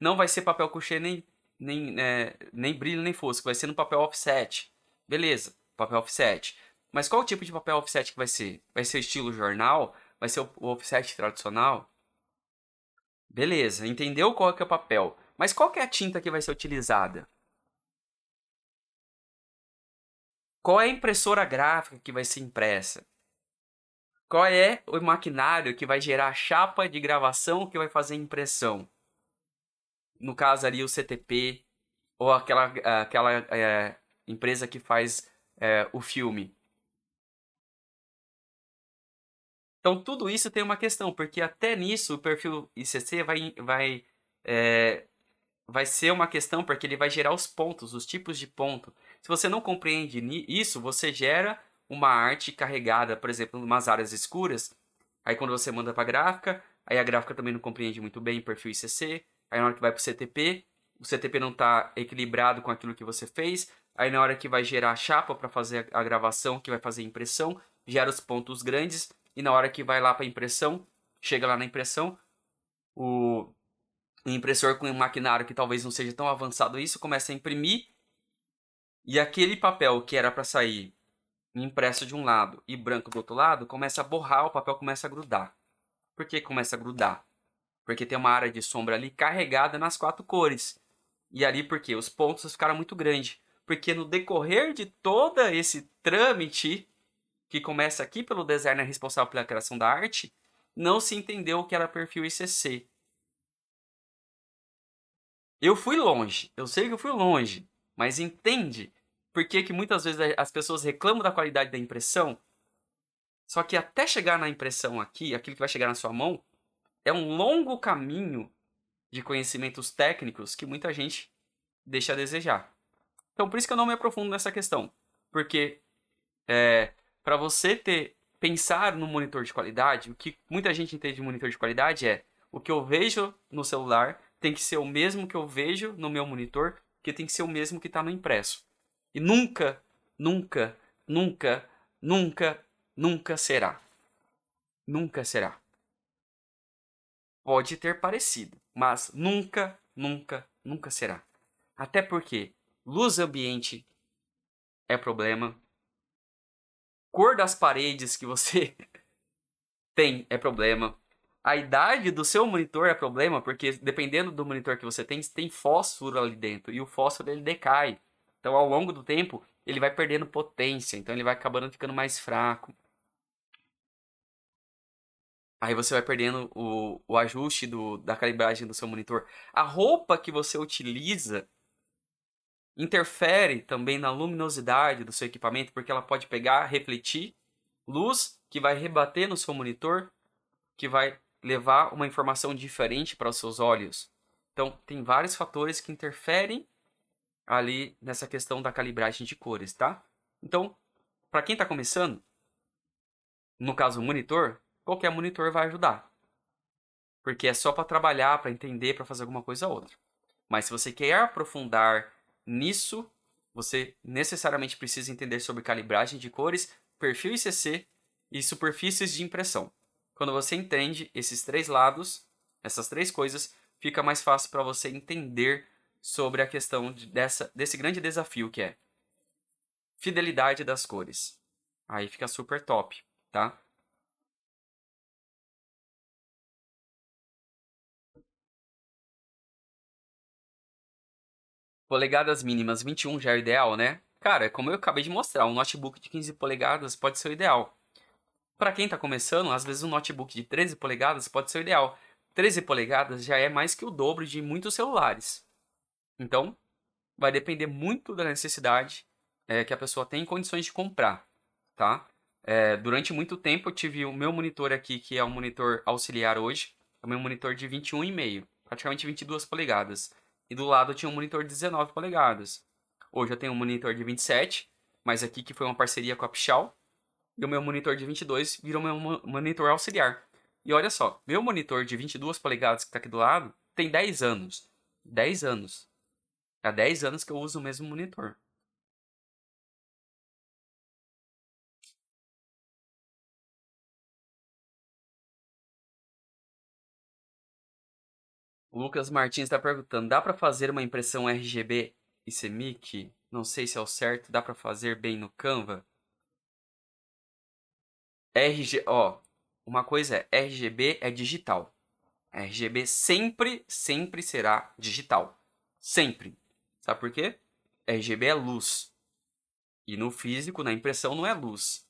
Não vai ser papel couché nem, nem, é, nem brilho nem fosco, vai ser no papel offset. Beleza, papel offset. Mas qual tipo de papel offset que vai ser? Vai ser estilo jornal? Vai ser o offset tradicional? Beleza, entendeu qual que é o papel? Mas qual que é a tinta que vai ser utilizada? Qual é a impressora gráfica que vai ser impressa? Qual é o maquinário que vai gerar a chapa de gravação que vai fazer a impressão? No caso ali o CTP ou aquela, aquela é, empresa que faz é, o filme. Então tudo isso tem uma questão, porque até nisso o perfil ICC vai, vai é, vai ser uma questão porque ele vai gerar os pontos, os tipos de ponto. Se você não compreende isso, você gera uma arte carregada, por exemplo, em umas áreas escuras. Aí quando você manda para a gráfica, aí a gráfica também não compreende muito bem o perfil ICC. Aí na hora que vai para o CTP, o CTP não está equilibrado com aquilo que você fez. Aí na hora que vai gerar a chapa para fazer a gravação, que vai fazer a impressão, gera os pontos grandes e na hora que vai lá para impressão, chega lá na impressão, o impressor com um maquinário que talvez não seja tão avançado isso começa a imprimir e aquele papel que era para sair impresso de um lado e branco do outro lado começa a borrar, o papel começa a grudar. Por que começa a grudar? Porque tem uma área de sombra ali carregada nas quatro cores. E ali porque os pontos ficaram muito grandes. Porque no decorrer de todo esse trâmite que começa aqui pelo designer responsável pela criação da arte, não se entendeu o que era perfil ICC. Eu fui longe, eu sei que eu fui longe, mas entende por que, que muitas vezes as pessoas reclamam da qualidade da impressão? Só que até chegar na impressão aqui, aquilo que vai chegar na sua mão, é um longo caminho de conhecimentos técnicos que muita gente deixa a desejar. Então, por isso que eu não me aprofundo nessa questão. Porque é, para você ter pensar no monitor de qualidade, o que muita gente entende de monitor de qualidade é o que eu vejo no celular tem que ser o mesmo que eu vejo no meu monitor, que tem que ser o mesmo que está no impresso. E nunca, nunca, nunca, nunca, nunca será. Nunca será. Pode ter parecido, mas nunca, nunca, nunca será. Até porque luz ambiente é problema, cor das paredes que você tem é problema, a idade do seu monitor é problema, porque dependendo do monitor que você tem, tem fósforo ali dentro. E o fósforo ele decai. Então, ao longo do tempo, ele vai perdendo potência. Então, ele vai acabando ficando mais fraco. Aí você vai perdendo o, o ajuste do, da calibragem do seu monitor. A roupa que você utiliza interfere também na luminosidade do seu equipamento, porque ela pode pegar, refletir luz que vai rebater no seu monitor, que vai levar uma informação diferente para os seus olhos. Então, tem vários fatores que interferem ali nessa questão da calibragem de cores, tá? Então, para quem está começando, no caso o monitor, qualquer monitor vai ajudar. Porque é só para trabalhar, para entender, para fazer alguma coisa ou outra. Mas se você quer aprofundar nisso, você necessariamente precisa entender sobre calibragem de cores, perfil ICC e superfícies de impressão. Quando você entende esses três lados, essas três coisas, fica mais fácil para você entender sobre a questão de, dessa, desse grande desafio que é fidelidade das cores. Aí fica super top, tá? Polegadas mínimas 21 já é ideal, né? Cara, como eu acabei de mostrar, um notebook de 15 polegadas pode ser o ideal. Para quem está começando, às vezes um notebook de 13 polegadas pode ser o ideal. 13 polegadas já é mais que o dobro de muitos celulares. Então, vai depender muito da necessidade é, que a pessoa tem em condições de comprar, tá? É, durante muito tempo eu tive o meu monitor aqui, que é um monitor auxiliar hoje, é o meu monitor de 21,5, praticamente 22 polegadas. E do lado eu tinha um monitor de 19 polegadas. Hoje eu tenho um monitor de 27, mas aqui que foi uma parceria com a Pichal, e o meu monitor de 22 virou meu monitor auxiliar. E olha só, meu monitor de 22 polegadas que está aqui do lado tem 10 anos. 10 anos. Há 10 anos que eu uso o mesmo monitor. Lucas Martins está perguntando: dá para fazer uma impressão RGB e CMYK? Não sei se é o certo, dá para fazer bem no Canva? RG, ó, uma coisa é RGB é digital. RGB sempre, sempre será digital. Sempre. Sabe por quê? RGB é luz. E no físico, na impressão, não é luz.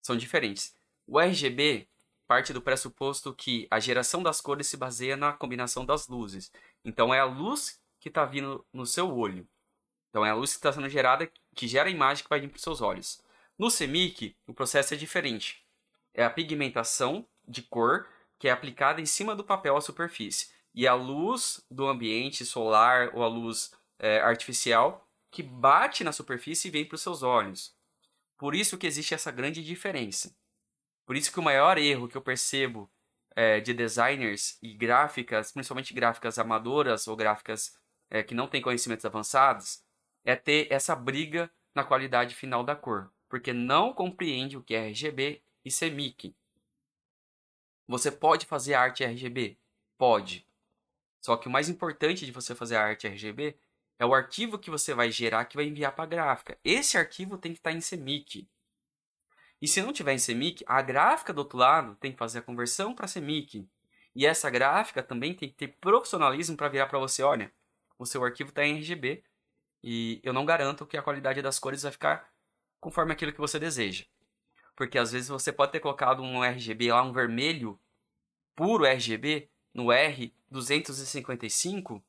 São diferentes. O RGB parte do pressuposto que a geração das cores se baseia na combinação das luzes. Então é a luz que está vindo no seu olho. Então é a luz que está sendo gerada que gera a imagem que vai vir para os seus olhos. No CMYK, o processo é diferente é a pigmentação de cor que é aplicada em cima do papel à superfície. E a luz do ambiente solar ou a luz é, artificial que bate na superfície e vem para os seus olhos. Por isso que existe essa grande diferença. Por isso que o maior erro que eu percebo é, de designers e gráficas, principalmente gráficas amadoras ou gráficas é, que não têm conhecimentos avançados, é ter essa briga na qualidade final da cor. porque não compreende o que é RGB e CMYK. Você pode fazer arte RGB? Pode. Só que o mais importante de você fazer a arte RGB é o arquivo que você vai gerar que vai enviar para a gráfica. Esse arquivo tem que estar tá em CMYK. E se não tiver em CMYK, a gráfica do outro lado tem que fazer a conversão para CMYK. E essa gráfica também tem que ter profissionalismo para virar para você, olha, o seu arquivo está em RGB e eu não garanto que a qualidade das cores vai ficar conforme aquilo que você deseja. Porque às vezes você pode ter colocado um RGB lá, um vermelho, puro RGB, no R255,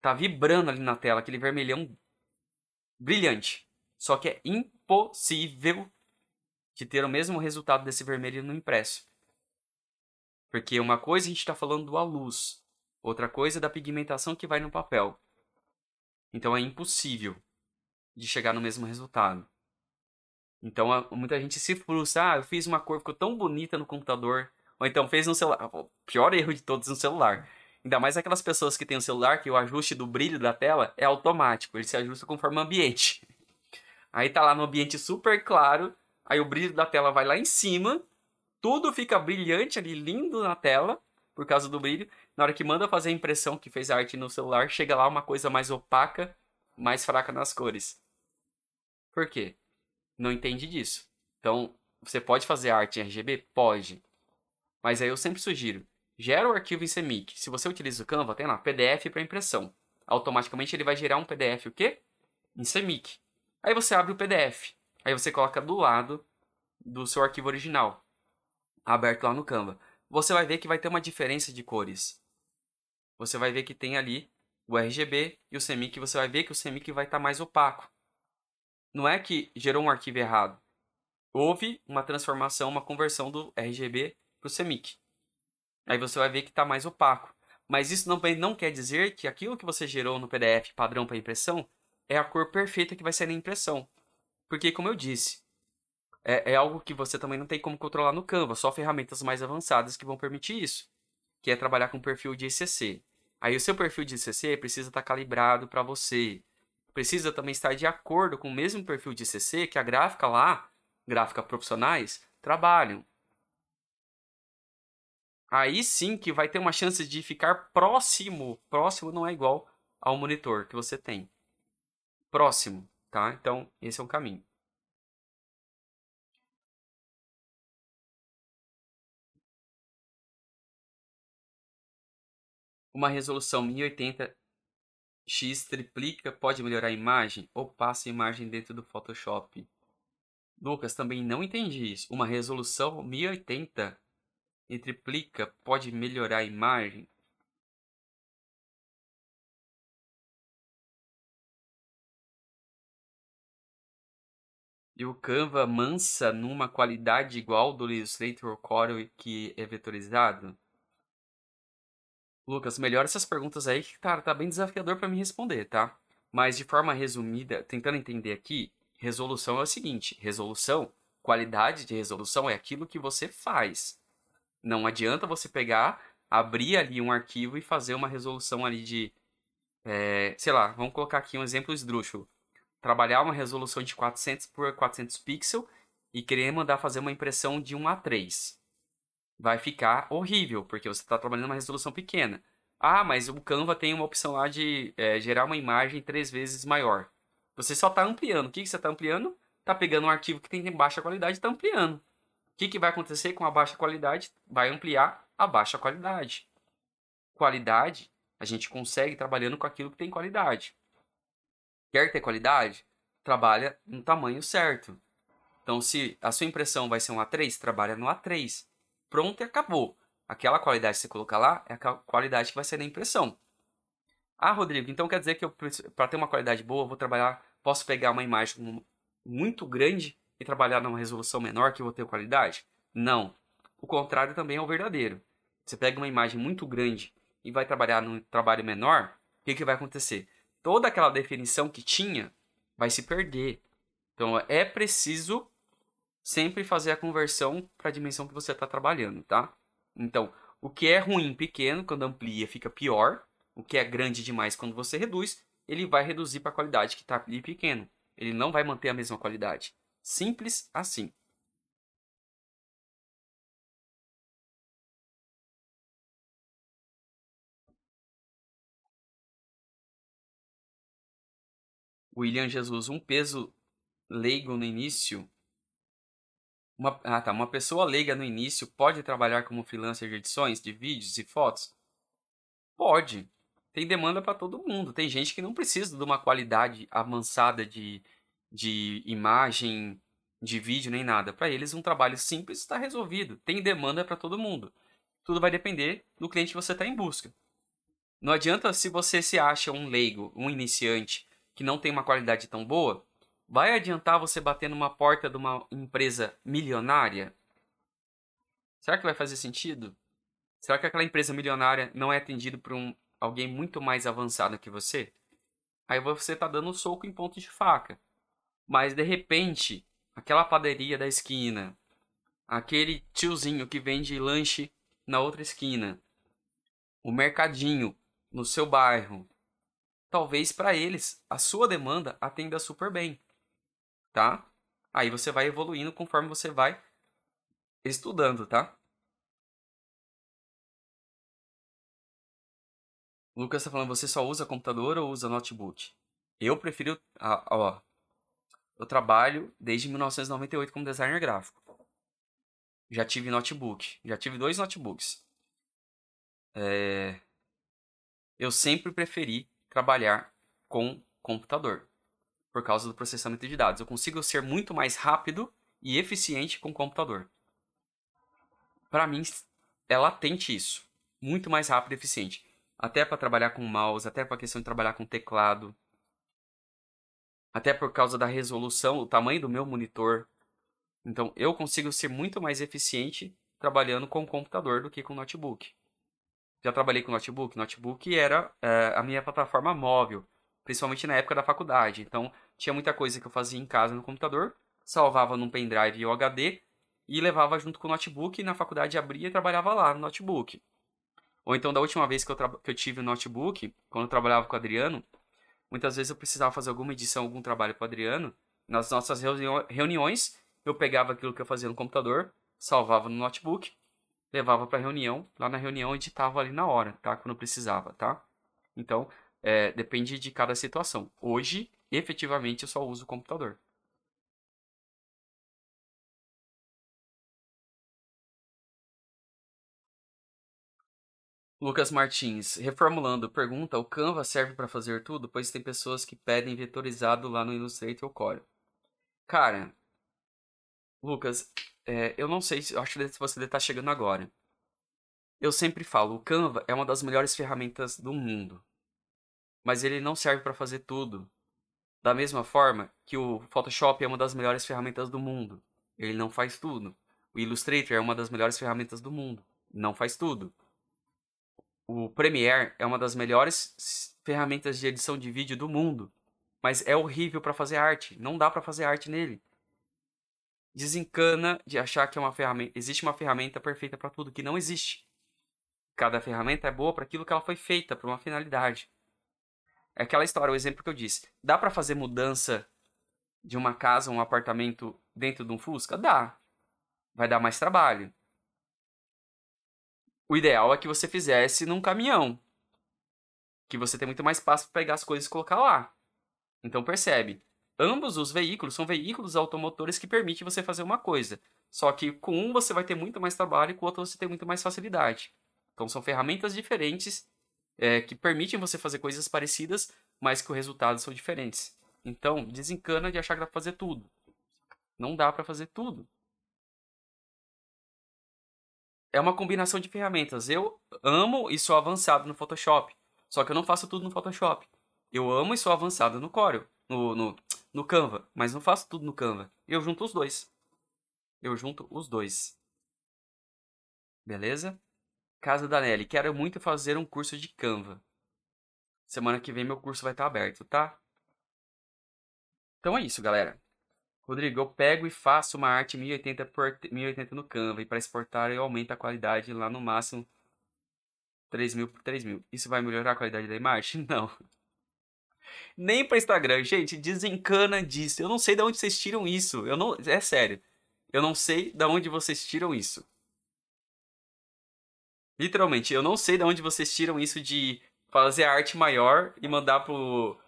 tá vibrando ali na tela, aquele vermelhão brilhante. Só que é impossível de ter o mesmo resultado desse vermelho no impresso. Porque uma coisa a gente está falando do a luz, outra coisa é da pigmentação que vai no papel. Então é impossível de chegar no mesmo resultado. Então muita gente se frustra. Ah, eu fiz uma cor ficou tão bonita no computador. Ou então fez no celular. O pior erro de todos no celular. Ainda mais aquelas pessoas que têm o celular que o ajuste do brilho da tela é automático. Ele se ajusta conforme o ambiente. Aí tá lá no ambiente super claro. Aí o brilho da tela vai lá em cima. Tudo fica brilhante ali, lindo na tela. Por causa do brilho. Na hora que manda fazer a impressão que fez a arte no celular, chega lá uma coisa mais opaca, mais fraca nas cores. Por quê? Não entende disso. Então, você pode fazer arte em RGB? Pode. Mas aí eu sempre sugiro, gera o arquivo em CMYK. Se você utiliza o Canva, tem lá PDF para impressão. Automaticamente ele vai gerar um PDF o quê? Em CMYK. Aí você abre o PDF. Aí você coloca do lado do seu arquivo original, aberto lá no Canva. Você vai ver que vai ter uma diferença de cores. Você vai ver que tem ali o RGB e o CMYK. Você vai ver que o CMYK vai estar tá mais opaco. Não é que gerou um arquivo errado. Houve uma transformação, uma conversão do RGB para o CMYK. Aí você vai ver que está mais opaco. Mas isso não, não quer dizer que aquilo que você gerou no PDF padrão para impressão é a cor perfeita que vai ser na impressão. Porque, como eu disse, é, é, algo que você também não tem como controlar no Canva, só ferramentas mais avançadas que vão permitir isso, que é trabalhar com perfil de ICC. Aí o seu perfil de ICC precisa estar tá calibrado para você. Precisa também estar de acordo com o mesmo perfil de ICC que a gráfica lá, gráfica profissionais, trabalham aí sim que vai ter uma chance de ficar próximo. Próximo não é igual ao monitor que você tem. Próximo, tá? Então, esse é um caminho. Uma resolução 1080 X triplica pode melhorar a imagem ou passa a imagem dentro do Photoshop? Lucas, também não entendi isso. Uma resolução 1080 e triplica pode melhorar a imagem? E o Canva mansa numa qualidade igual do Illustrator Corel que é vetorizado? Lucas, melhora essas perguntas aí que, tá bem desafiador para me responder, tá? Mas de forma resumida, tentando entender aqui, resolução é o seguinte: resolução, qualidade de resolução é aquilo que você faz. Não adianta você pegar, abrir ali um arquivo e fazer uma resolução ali de, é, sei lá, vamos colocar aqui um exemplo esdrúxulo. Trabalhar uma resolução de 400 por 400 pixels e querer mandar fazer uma impressão de 1 a 3. Vai ficar horrível, porque você está trabalhando uma resolução pequena. Ah, mas o Canva tem uma opção lá de é, gerar uma imagem três vezes maior. Você só está ampliando. O que, que você está ampliando? Está pegando um arquivo que tem baixa qualidade e está ampliando que, que vai acontecer com a baixa qualidade? Vai ampliar a baixa qualidade. Qualidade, a gente consegue trabalhando com aquilo que tem qualidade. Quer ter qualidade? Trabalha no tamanho certo. Então, se a sua impressão vai ser um A3, trabalha no A3. Pronto e acabou. Aquela qualidade que você colocar lá é a qualidade que vai ser na impressão. Ah, Rodrigo, então quer dizer que para ter uma qualidade boa, vou trabalhar, posso pegar uma imagem muito grande e trabalhar numa resolução menor que eu vou ter qualidade? Não. O contrário também é o verdadeiro. Você pega uma imagem muito grande e vai trabalhar num trabalho menor, o que, que vai acontecer? Toda aquela definição que tinha vai se perder. Então é preciso sempre fazer a conversão para a dimensão que você está trabalhando, tá? Então, o que é ruim pequeno, quando amplia, fica pior. O que é grande demais, quando você reduz, ele vai reduzir para a qualidade que está ali pequeno. Ele não vai manter a mesma qualidade. Simples assim. William Jesus, um peso leigo no início. Uma, ah, tá. Uma pessoa leiga no início pode trabalhar como freelancer de edições de vídeos e fotos? Pode. Tem demanda para todo mundo. Tem gente que não precisa de uma qualidade avançada de, de imagem, de vídeo, nem nada. Para eles, um trabalho simples está resolvido. Tem demanda para todo mundo. Tudo vai depender do cliente que você está em busca. Não adianta se você se acha um leigo, um iniciante, que não tem uma qualidade tão boa, vai adiantar você bater numa porta de uma empresa milionária? Será que vai fazer sentido? Será que aquela empresa milionária não é atendida por um, alguém muito mais avançado que você? Aí você está dando um soco em ponto de faca. Mas de repente, aquela padaria da esquina, aquele tiozinho que vende lanche na outra esquina, o mercadinho no seu bairro, talvez para eles a sua demanda atenda super bem, tá? Aí você vai evoluindo conforme você vai estudando, tá? Lucas está falando, você só usa computador ou usa notebook? Eu prefiro, ó, eu trabalho desde 1998 como designer gráfico. Já tive notebook, já tive dois notebooks. É... Eu sempre preferi trabalhar com computador por causa do processamento de dados. Eu consigo ser muito mais rápido e eficiente com computador. Para mim, é latente isso. Muito mais rápido e eficiente. Até para trabalhar com mouse, até para a questão de trabalhar com teclado. Até por causa da resolução, o tamanho do meu monitor. Então, eu consigo ser muito mais eficiente trabalhando com computador do que com notebook já trabalhei com notebook. Notebook era é, a minha plataforma móvel, principalmente na época da faculdade. Então, tinha muita coisa que eu fazia em casa no computador, salvava num pendrive ou HD e levava junto com o notebook. E na faculdade abria e trabalhava lá no notebook. Ou então, da última vez que eu, que eu tive o notebook, quando eu trabalhava com o Adriano, muitas vezes eu precisava fazer alguma edição, algum trabalho com o Adriano. Nas nossas reuniões, eu pegava aquilo que eu fazia no computador, salvava no notebook levava para reunião, lá na reunião editava ali na hora, tá? Quando precisava, tá? Então, é, depende de cada situação. Hoje, efetivamente, eu só uso o computador. Lucas Martins, reformulando, pergunta: o Canva serve para fazer tudo? Pois tem pessoas que pedem vetorizado lá no Illustrator ou Core. Cara, Lucas, é, eu não sei se acho que você deve estar chegando agora. Eu sempre falo, o Canva é uma das melhores ferramentas do mundo. Mas ele não serve para fazer tudo. Da mesma forma que o Photoshop é uma das melhores ferramentas do mundo. Ele não faz tudo. O Illustrator é uma das melhores ferramentas do mundo. Não faz tudo. O Premiere é uma das melhores ferramentas de edição de vídeo do mundo. Mas é horrível para fazer arte. Não dá para fazer arte nele desencana de achar que é uma ferramenta, existe uma ferramenta perfeita para tudo, que não existe. Cada ferramenta é boa para aquilo que ela foi feita, para uma finalidade. É aquela história, o exemplo que eu disse. Dá para fazer mudança de uma casa, um apartamento dentro de um Fusca? Dá. Vai dar mais trabalho. O ideal é que você fizesse num caminhão. Que você tem muito mais espaço para pegar as coisas e colocar lá. Então percebe, Ambos os veículos são veículos automotores que permitem você fazer uma coisa. Só que com um você vai ter muito mais trabalho e com o outro você tem muito mais facilidade. Então são ferramentas diferentes é, que permitem você fazer coisas parecidas, mas que os resultados são diferentes. Então desencana de achar que dá para fazer tudo. Não dá para fazer tudo. É uma combinação de ferramentas. Eu amo e sou avançado no Photoshop. Só que eu não faço tudo no Photoshop. Eu amo e sou avançado no Corel. No, no, no Canva, mas não faço tudo no Canva. Eu junto os dois. Eu junto os dois. Beleza? Casa da Nelly, quero muito fazer um curso de Canva. Semana que vem meu curso vai estar aberto, tá? Então é isso, galera. Rodrigo, eu pego e faço uma arte 1080 por 1080 no Canva e para exportar eu aumento a qualidade lá no máximo 3000 por 3000. Isso vai melhorar a qualidade da imagem? Não. Nem para Instagram. Gente, desencana disso. Eu não sei de onde vocês tiram isso. Eu não, é sério. Eu não sei de onde vocês tiram isso. Literalmente, eu não sei de onde vocês tiram isso de fazer a arte maior e mandar pro,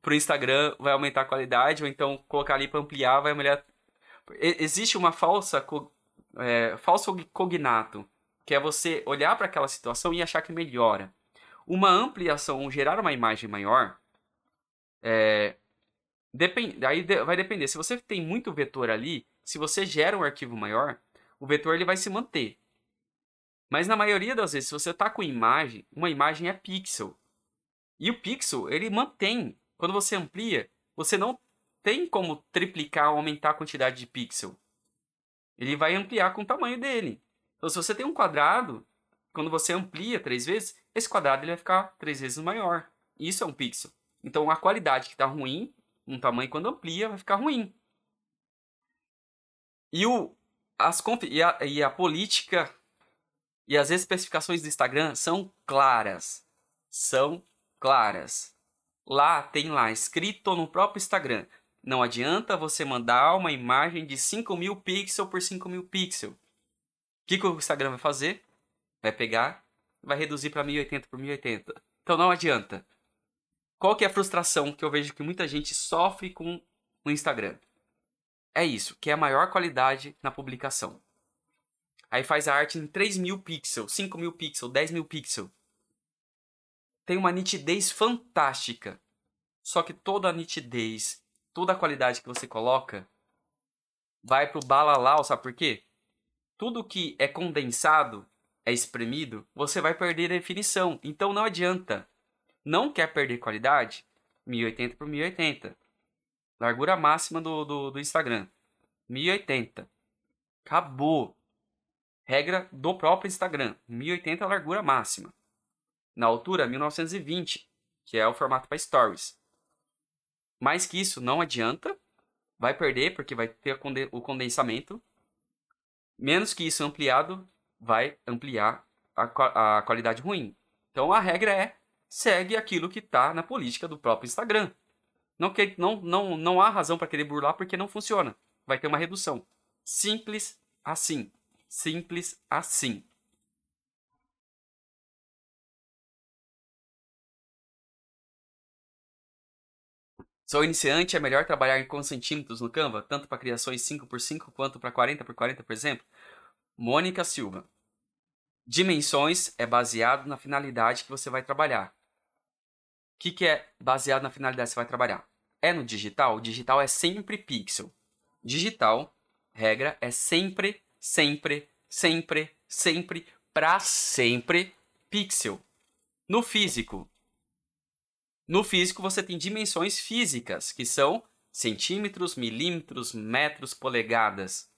pro Instagram vai aumentar a qualidade, ou então colocar ali para ampliar vai melhorar. Existe uma falsa é, falso cognato, que é você olhar para aquela situação e achar que melhora. Uma ampliação, gerar uma imagem maior, é, depend, aí vai depender. Se você tem muito vetor ali, se você gera um arquivo maior, o vetor ele vai se manter. Mas na maioria das vezes, se você está com imagem, uma imagem é pixel. E o pixel, ele mantém. Quando você amplia, você não tem como triplicar ou aumentar a quantidade de pixel. Ele vai ampliar com o tamanho dele. Então, se você tem um quadrado, quando você amplia três vezes, esse quadrado ele vai ficar três vezes maior. Isso é um pixel. Então, a qualidade que está ruim, um tamanho, quando amplia, vai ficar ruim. E, o, as, e, a, e a política e as especificações do Instagram são claras. São claras. Lá tem lá escrito no próprio Instagram. Não adianta você mandar uma imagem de 5 mil pixels por 5 mil pixels. O que, que o Instagram vai fazer? Vai pegar, vai reduzir para 1080 por 1080. Então não adianta. Qual que é a frustração que eu vejo que muita gente sofre com o Instagram? É isso, que é a maior qualidade na publicação. Aí faz a arte em 3 mil pixels, 5 mil pixels, 10 mil pixels. Tem uma nitidez fantástica. Só que toda a nitidez, toda a qualidade que você coloca vai pro balalau, sabe por quê? Tudo que é condensado, é espremido, você vai perder a definição. Então não adianta. Não quer perder qualidade? 1080 por 1080. Largura máxima do, do, do Instagram. 1080. Acabou. Regra do próprio Instagram, 1080 é largura máxima. Na altura, 1920, que é o formato para stories. Mais que isso, não adianta. Vai perder, porque vai ter o condensamento. Menos que isso ampliado, vai ampliar a, a qualidade ruim. Então a regra é segue aquilo que está na política do próprio Instagram. Não, que, não, não, não há razão para querer burlar porque não funciona. Vai ter uma redução. Simples assim. Simples assim. Sou iniciante, é melhor trabalhar em com centímetros no Canva, tanto para criações 5x5 quanto para 40x40, por exemplo? Mônica Silva. Dimensões é baseado na finalidade que você vai trabalhar. Que, que é baseado na finalidade que você vai trabalhar? É no digital? O digital é sempre pixel. Digital, regra, é sempre sempre, sempre, sempre, para sempre pixel. No físico, no físico você tem dimensões físicas, que são centímetros, milímetros, metros, polegadas.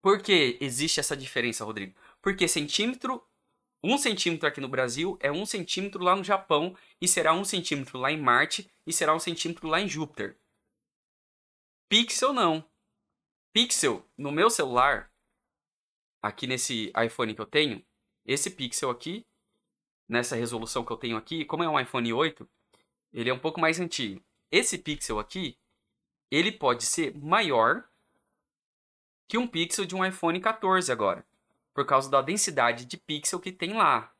Por que existe essa diferença, Rodrigo? Porque centímetro, um centímetro aqui no Brasil é um centímetro lá no Japão, e será um centímetro lá em Marte, e será um centímetro lá em Júpiter. Pixel não. Pixel no meu celular, aqui nesse iPhone que eu tenho, esse pixel aqui, nessa resolução que eu tenho aqui, como é um iPhone 8, ele é um pouco mais antigo. Esse pixel aqui, ele pode ser maior que um pixel de um iPhone 14 agora, por causa da densidade de pixel que tem lá.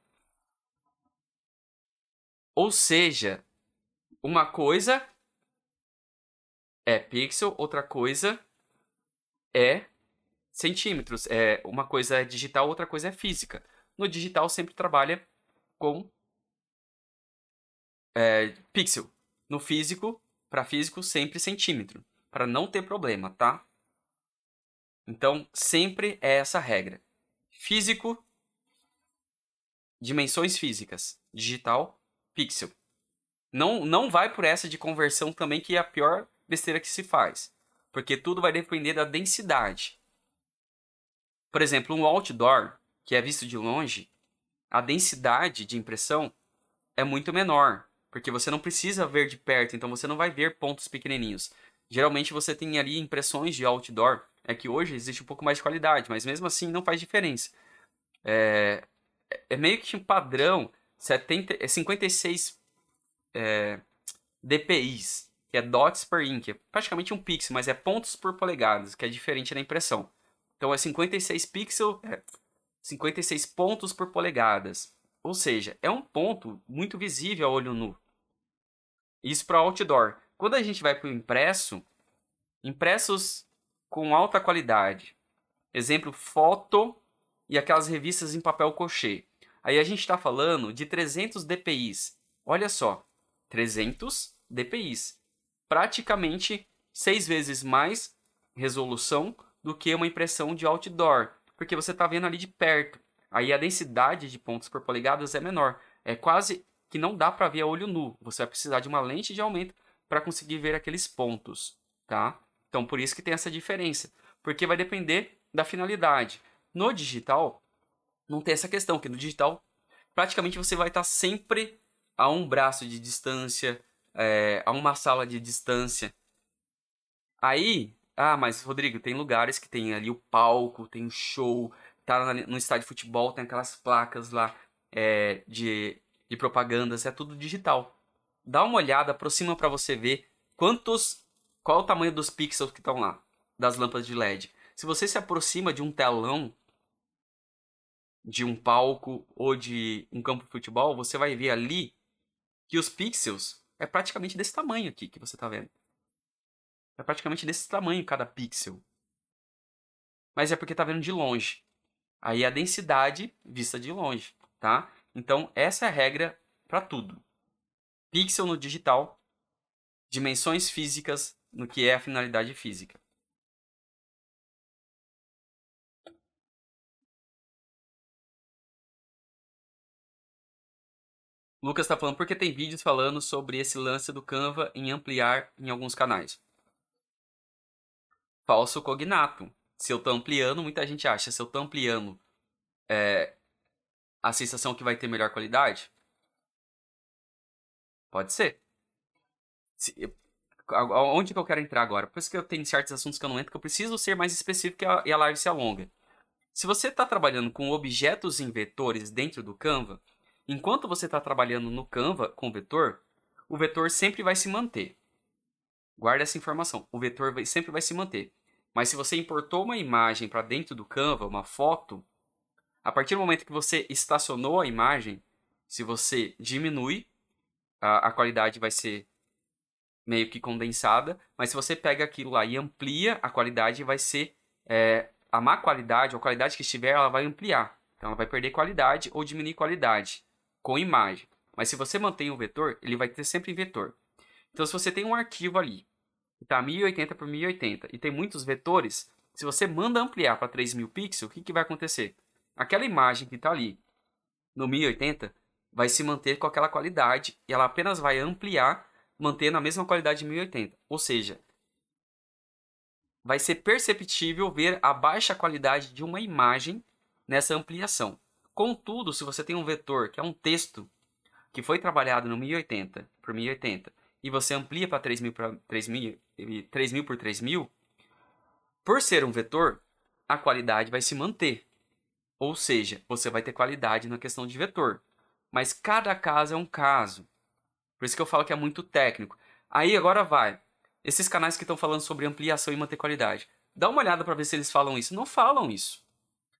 Ou seja, uma coisa é pixel, outra coisa é centímetros. É uma coisa é digital, outra coisa é física. No digital sempre trabalha com é, pixel. No físico, para físico, sempre centímetro, para não ter problema, tá? Então, sempre é essa regra. Físico, dimensões físicas. Digital, pixel. Não, não vai por essa de conversão também, que é a pior besteira que se faz porque tudo vai depender da densidade. Por exemplo, um outdoor, que é visto de longe, a densidade de impressão é muito menor, porque você não precisa ver de perto, então você não vai ver pontos pequenininhos. Geralmente você tem ali impressões de outdoor, é que hoje existe um pouco mais de qualidade, mas mesmo assim não faz diferença. É, é meio que um padrão, 70, 56 é é, DPIs, que é dots per inch, é praticamente um pixel, mas é pontos por polegadas, que é diferente da impressão. Então é 56 pixels, é 56 pontos por polegadas. Ou seja, é um ponto muito visível a olho nu. Isso para outdoor. Quando a gente vai para o impresso, impressos com alta qualidade, exemplo, foto e aquelas revistas em papel cochê. Aí a gente está falando de 300 dpi. Olha só, 300 dpi. Praticamente seis vezes mais resolução do que uma impressão de outdoor, porque você está vendo ali de perto. Aí a densidade de pontos por polegadas é menor. É quase que não dá para ver a olho nu. Você vai precisar de uma lente de aumento para conseguir ver aqueles pontos, tá? Então por isso que tem essa diferença, porque vai depender da finalidade. No digital não tem essa questão, que no digital praticamente você vai estar sempre a um braço de distância, é, a uma sala de distância. Aí, ah, mas Rodrigo, tem lugares que tem ali o palco, tem o show, tá no estádio de futebol, tem aquelas placas lá é, de, de propagandas, é tudo digital. Dá uma olhada, aproxima para você ver quantos, qual é o tamanho dos pixels que estão lá, das lâmpadas de LED. Se você se aproxima de um telão, de um palco ou de um campo de futebol, você vai ver ali que os pixels é praticamente desse tamanho aqui que você está vendo. É praticamente desse tamanho cada pixel. Mas é porque está vendo de longe. Aí a densidade vista de longe, tá? Então essa é a regra para tudo. Pixel no digital, dimensões físicas no que é a finalidade física. Lucas está falando porque tem vídeos falando sobre esse lance do Canva em ampliar em alguns canais. Falso cognato. Se eu estou ampliando, muita gente acha, se eu estou ampliando, é, a sensação que vai ter melhor qualidade? Pode ser. Se, onde que eu quero entrar agora? Por isso que eu tenho certos assuntos que eu não entro, que eu preciso ser mais específico e a, live se alonga. Se você está trabalhando com objetos em vetores dentro do Canva, Enquanto você está trabalhando no Canva com vetor, o vetor sempre vai se manter. Guarda essa informação. O vetor vai, sempre vai se manter. Mas se você importou uma imagem para dentro do Canva, uma foto, a partir do momento que você estacionou a imagem, se você diminui, a, a qualidade vai ser meio que condensada. Mas se você pega aquilo lá e amplia, a qualidade vai ser é, a má qualidade, ou a qualidade que estiver, ela vai ampliar. Então ela vai perder qualidade ou diminuir qualidade com imagem. Mas se você mantém o vetor, ele vai ter sempre vetor. Então, se você tem um arquivo ali, que está 1080 por 1080, e tem muitos vetores, se você manda ampliar para 3000 pixels, o que, que vai acontecer? Aquela imagem que está ali no 1080 vai se manter com aquela qualidade e ela apenas vai ampliar, mantendo a mesma qualidade de 1080. Ou seja, vai ser perceptível ver a baixa qualidade de uma imagem nessa ampliação. Contudo, se você tem um vetor que é um texto que foi trabalhado no 1080 por 1080 e você amplia para 3000 para 3000, 3000 por 3000, por ser um vetor, a qualidade vai se manter. Ou seja, você vai ter qualidade na questão de vetor. Mas cada caso é um caso. Por isso que eu falo que é muito técnico. Aí agora vai. Esses canais que estão falando sobre ampliação e manter qualidade. Dá uma olhada para ver se eles falam isso. Não falam isso.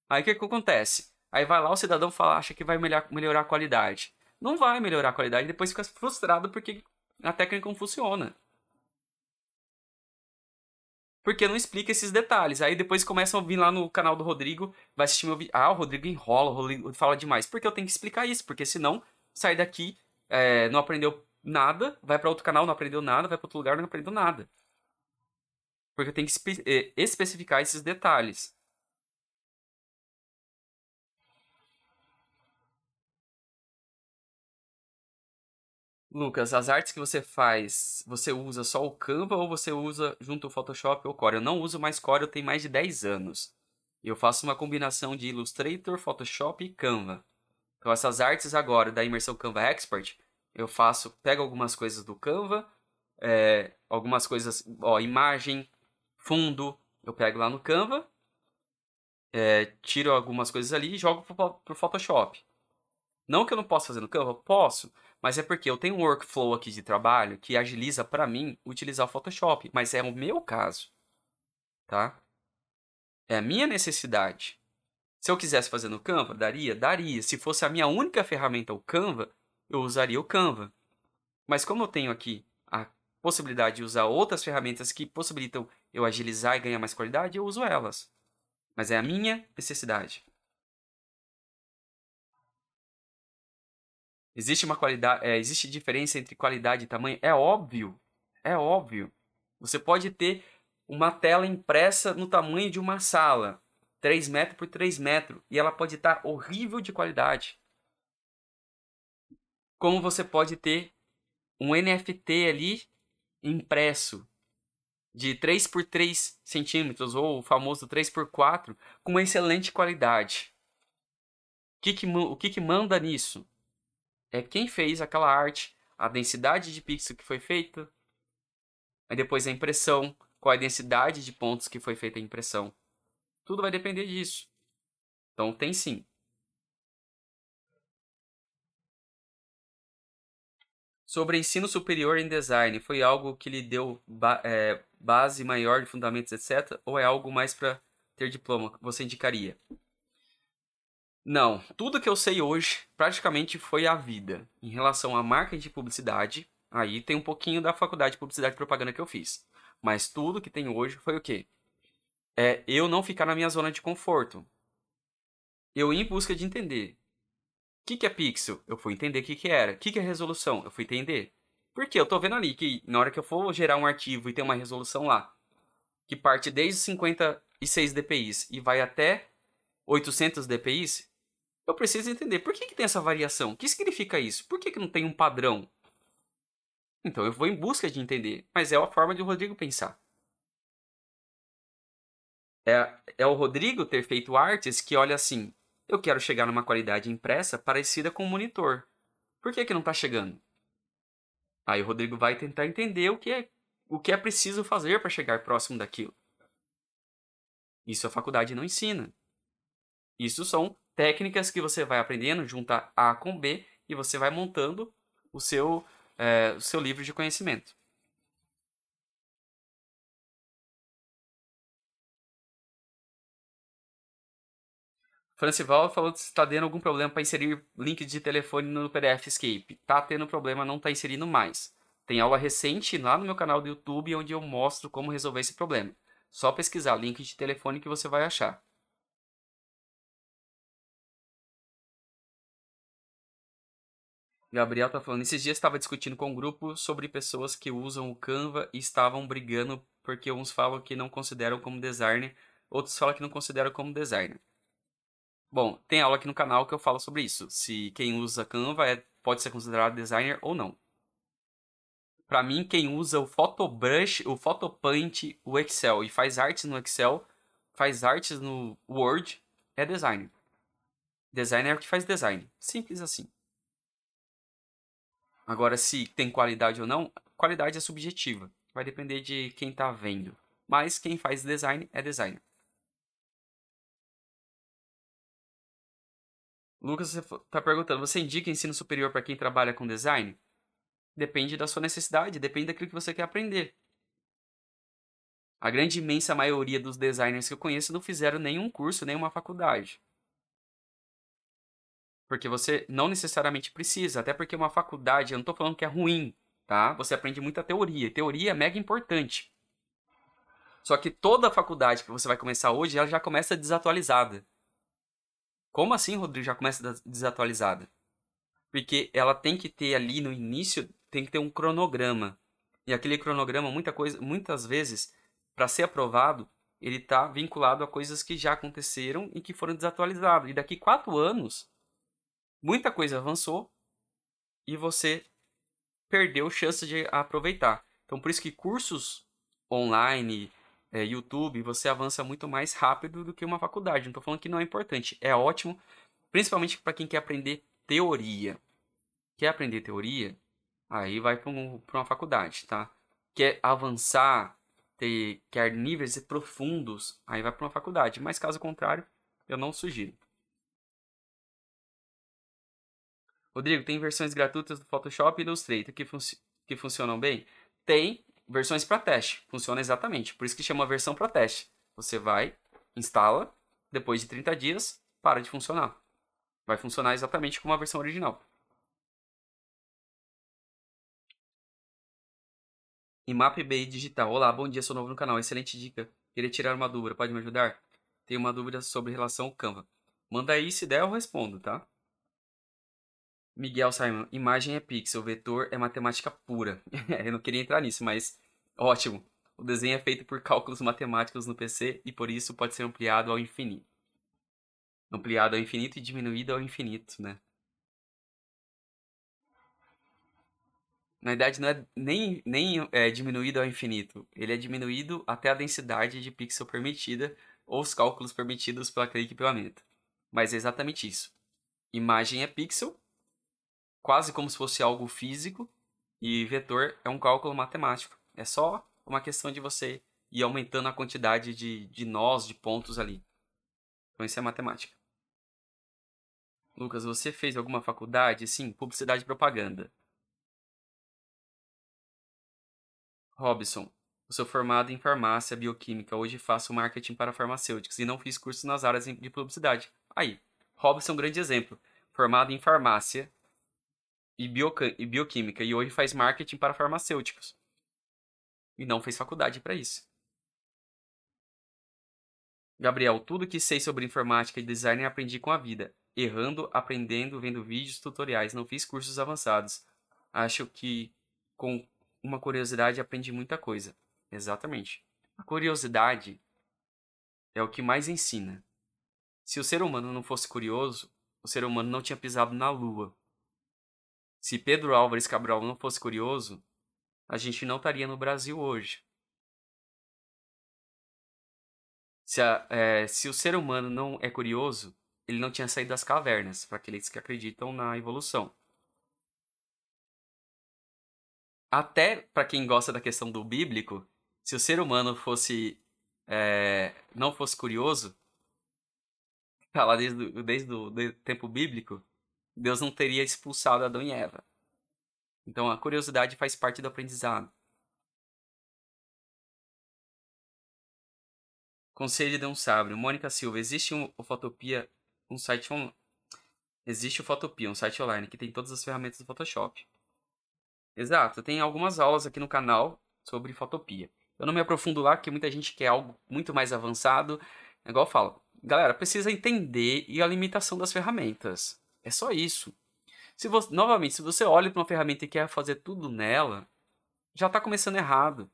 Aí o que, que acontece? Aí vai lá, o cidadão fala, acha que vai melhorar a qualidade. Não vai melhorar a qualidade, depois fica frustrado porque a técnica não funciona. Porque não explica esses detalhes. Aí depois começam a vir lá no canal do Rodrigo, vai assistir meu vídeo. Ah, o Rodrigo enrola, o Rodrigo fala demais. Porque eu tenho que explicar isso, porque senão sai daqui, é, não aprendeu nada, vai para outro canal, não aprendeu nada, vai para outro lugar, não aprendeu nada. Porque tenho que espe é, especificar esses detalhes. Lucas, as artes que você faz, você usa só o Canva ou você usa junto o Photoshop ou Core? Eu não uso mais Core, eu tenho mais de 10 anos. Eu faço uma combinação de Illustrator, Photoshop e Canva. Então essas artes agora da imersão Canva Expert, eu faço, pego algumas coisas do Canva, é, algumas coisas, ó, imagem, fundo, eu pego lá no Canva, é, tiro algumas coisas ali e jogo pro, pro Photoshop. Não que eu não possa fazer no Canva, posso, mas é porque eu tenho um workflow aqui de trabalho que agiliza para mim utilizar o Photoshop, mas é o meu caso, tá? É a minha necessidade. Se eu quisesse fazer no Canva, daria? Daria. Se fosse a minha única ferramenta o Canva, eu usaria o Canva. Mas como eu tenho aqui a possibilidade de usar outras ferramentas que possibilitam eu agilizar e ganhar mais qualidade, eu uso elas. Mas é a minha necessidade. Existe uma qualidade, é, existe diferença entre qualidade e tamanho? É óbvio, é óbvio. Você pode ter uma tela impressa no tamanho de uma sala, 3 metros por 3 metros, e ela pode estar horrível de qualidade. Como você pode ter um NFT ali impresso de 3 por 3 centímetros, ou o famoso 3 por 4 com uma excelente qualidade. O que, que, o que, que manda nisso? é quem fez aquela arte, a densidade de pixel que foi feita, aí depois a impressão, qual a densidade de pontos que foi feita a impressão. Tudo vai depender disso. Então tem sim. Sobre ensino superior em design, foi algo que lhe deu ba é, base maior de fundamentos, etc? Ou é algo mais para ter diploma? Você indicaria? Não, tudo que eu sei hoje praticamente foi a vida. Em relação à marketing de publicidade, aí tem um pouquinho da faculdade de publicidade e propaganda que eu fiz. Mas tudo que tem hoje foi o quê? É eu não ficar na minha zona de conforto. Eu ir em busca de entender. Que, que é pixel? Eu fui entender o que, que era. O que, que é resolução? Eu fui entender. Porque eu tô vendo ali que na hora que eu for gerar um arquivo e tem uma resolução lá, que parte desde 56 dpi e vai até 800 dpi, eu preciso entender por que, que tem essa variação. O que significa isso? Por que, que não tem um padrão? Então eu vou em busca de entender. Mas é a forma de o Rodrigo pensar. É, é o Rodrigo ter feito artes que olha assim: eu quero chegar numa qualidade impressa parecida com o monitor. Por que, que não está chegando? Aí o Rodrigo vai tentar entender o que é, o que é preciso fazer para chegar próximo daquilo. Isso a faculdade não ensina. Isso são técnicas que você vai aprendendo, junta A com B e você vai montando o seu, é, o seu livro de conhecimento. Francival falou que está tendo algum problema para inserir link de telefone no PDF Escape. Tá tendo problema, não está inserindo mais. Tem aula recente lá no meu canal do YouTube onde eu mostro como resolver esse problema. Só pesquisar link de telefone que você vai achar. Gabriel tá falando, esses dias estava discutindo com um grupo sobre pessoas que usam o Canva e estavam brigando porque uns falam que não consideram como designer, outros falam que não consideram como designer. Bom, tem aula aqui no canal que eu falo sobre isso. Se quem usa Canva é, pode ser considerado designer ou não. Para mim, quem usa o Photobrush, o Photopaint, o Excel e faz artes no Excel, faz artes no Word, é designer. Designer é o que faz design. Simples assim. Agora, se tem qualidade ou não, qualidade é subjetiva. Vai depender de quem está vendo. Mas quem faz design é designer. Lucas está perguntando: você indica ensino superior para quem trabalha com design? Depende da sua necessidade, depende daquilo que você quer aprender. A grande imensa maioria dos designers que eu conheço não fizeram nenhum curso, nenhuma faculdade. Porque você não necessariamente precisa, até porque uma faculdade, eu não estou falando que é ruim, tá? Você aprende muita teoria. Teoria é mega importante. Só que toda faculdade que você vai começar hoje, ela já começa desatualizada. Como assim, Rodrigo, já começa desatualizada? Porque ela tem que ter ali no início, tem que ter um cronograma. E aquele cronograma, muita coisa, muitas vezes, para ser aprovado, ele está vinculado a coisas que já aconteceram e que foram desatualizadas. E daqui quatro anos, muita coisa avançou e você perdeu chance de aproveitar. Então, por isso que cursos online, é, YouTube, você avança muito mais rápido do que uma faculdade. Não estou falando que não é importante, é ótimo, principalmente para quem quer aprender teoria. Quer aprender teoria? Aí vai para um, uma faculdade, tá? Quer avançar, ter, quer níveis profundos, aí vai para uma faculdade. Mas caso contrário, eu não sugiro. Rodrigo, tem versões gratuitas do Photoshop e Illustrator que, que funcionam bem? Tem versões para teste. Funciona exatamente. Por isso que chama versão para teste. Você vai, instala, depois de 30 dias, para de funcionar. Vai funcionar exatamente como a versão original. BI Digital. Olá, bom dia, sou novo no canal. Excelente dica. Queria tirar uma dúvida, pode me ajudar? Tenho uma dúvida sobre relação ao Canva. Manda aí, se der eu respondo, tá? Miguel Simon, imagem é pixel, vetor é matemática pura. eu não queria entrar nisso, mas ótimo. O desenho é feito por cálculos matemáticos no PC e por isso pode ser ampliado ao infinito. Ampliado ao infinito e diminuído ao infinito, né? Na verdade, não é nem, nem é diminuído ao infinito. Ele é diminuído até a densidade de pixel permitida ou os cálculos permitidos pela clique equipamento. Mas é exatamente isso. Imagem é pixel, quase como se fosse algo físico, e vetor é um cálculo matemático. É só uma questão de você ir aumentando a quantidade de, de nós, de pontos ali. Então isso é matemática. Lucas, você fez alguma faculdade? Sim, publicidade e propaganda. Robson, eu sou formado em farmácia bioquímica. Hoje faço marketing para farmacêuticos e não fiz curso nas áreas de publicidade. Aí, Robson é um grande exemplo. Formado em farmácia e, e bioquímica e hoje faz marketing para farmacêuticos. E não fez faculdade para isso. Gabriel, tudo que sei sobre informática e design aprendi com a vida. Errando, aprendendo, vendo vídeos, tutoriais. Não fiz cursos avançados. Acho que com uma curiosidade aprende muita coisa. Exatamente. A curiosidade é o que mais ensina. Se o ser humano não fosse curioso, o ser humano não tinha pisado na lua. Se Pedro Álvares Cabral não fosse curioso, a gente não estaria no Brasil hoje. Se, a, é, se o ser humano não é curioso, ele não tinha saído das cavernas, para aqueles que acreditam na evolução. até para quem gosta da questão do bíblico, se o ser humano fosse é, não fosse curioso, tá lá desde, desde o tempo bíblico, Deus não teria expulsado Adão e Eva. Então a curiosidade faz parte do aprendizado. Conselho de um sábio. Mônica Silva, existe um, Fotopia, um site on... Existe o Fotopia, um site online que tem todas as ferramentas do Photoshop. Exato, tem algumas aulas aqui no canal sobre fotopia. Eu não me aprofundo lá, porque muita gente quer algo muito mais avançado. É igual eu falo, galera, precisa entender e a limitação das ferramentas. É só isso. Se você, novamente, se você olha para uma ferramenta e quer fazer tudo nela, já está começando errado.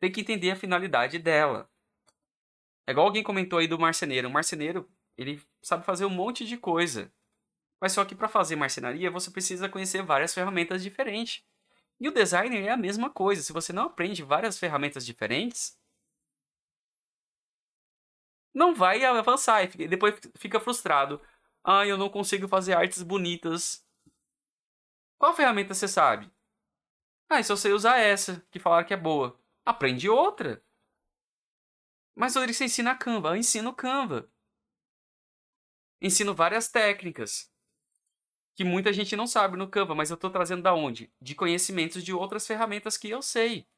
Tem que entender a finalidade dela. É igual alguém comentou aí do marceneiro. O marceneiro, ele sabe fazer um monte de coisa. Mas só que para fazer marcenaria você precisa conhecer várias ferramentas diferentes. E o designer é a mesma coisa. Se você não aprende várias ferramentas diferentes, não vai avançar e depois fica frustrado. Ah, eu não consigo fazer artes bonitas. Qual ferramenta você sabe? Ah, só sei usar essa, que falaram que é boa. Aprende outra. Mas Rodrigo, você ensina Canva. Eu ensino Canva. Ensino várias técnicas que muita gente não sabe no Canva, mas eu estou trazendo da onde? De conhecimentos de outras ferramentas que eu sei.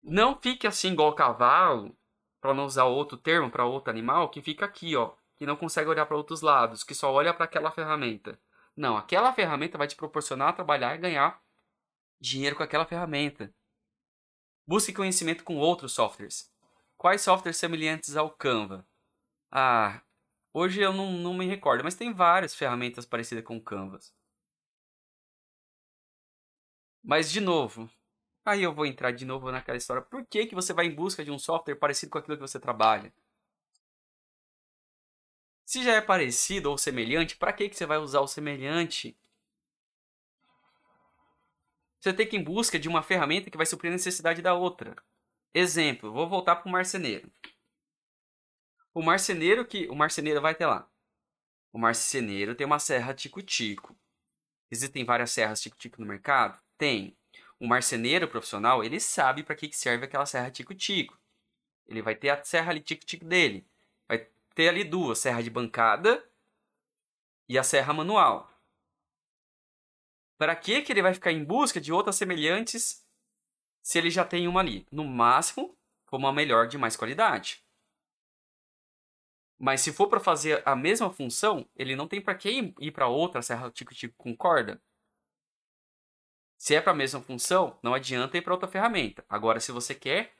Não fique assim igual cavalo, para não usar outro termo para outro animal, que fica aqui, ó, que não consegue olhar para outros lados, que só olha para aquela ferramenta. Não, aquela ferramenta vai te proporcionar trabalhar e ganhar dinheiro com aquela ferramenta. Busque conhecimento com outros softwares. Quais softwares semelhantes ao Canva? Ah, Hoje eu não, não me recordo, mas tem várias ferramentas parecidas com o Canvas. Mas, de novo, aí eu vou entrar de novo naquela história. Por que, que você vai em busca de um software parecido com aquilo que você trabalha? Se já é parecido ou semelhante, para que, que você vai usar o semelhante? Você tem que ir em busca de uma ferramenta que vai suprir a necessidade da outra. Exemplo, vou voltar para o marceneiro. O marceneiro que. O marceneiro vai ter lá. O marceneiro tem uma serra tico-tico. Existem várias serras tico-tico no mercado? Tem. O marceneiro profissional, ele sabe para que serve aquela serra tico-tico. Ele vai ter a serra ali tico-tico dele. Vai ter ali duas, serra de bancada e a serra manual. Para que que ele vai ficar em busca de outras semelhantes se ele já tem uma ali? No máximo, como a melhor de mais qualidade. Mas se for para fazer a mesma função, ele não tem para que ir para outra serra tico-tico com corda. Se é para a mesma função, não adianta ir para outra ferramenta. Agora, se você quer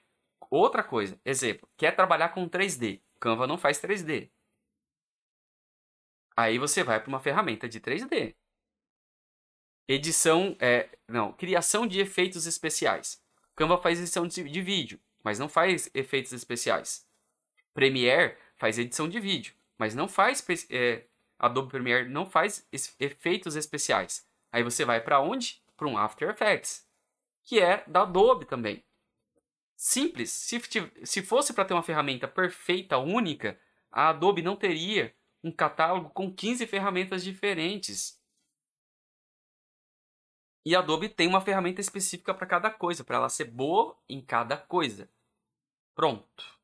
outra coisa, exemplo, quer trabalhar com 3D, Canva não faz 3D. Aí você vai para uma ferramenta de 3D. Edição, é, não, criação de efeitos especiais. Canva faz edição de, de vídeo, mas não faz efeitos especiais. Premiere faz edição de vídeo, mas não faz é, Adobe Premiere não faz efeitos especiais. Aí você vai para onde? Para um After Effects, que é da Adobe também. Simples. Se, se fosse para ter uma ferramenta perfeita, única, a Adobe não teria um catálogo com 15 ferramentas diferentes. E a Adobe tem uma ferramenta específica para cada coisa, para ela ser boa em cada coisa. Pronto.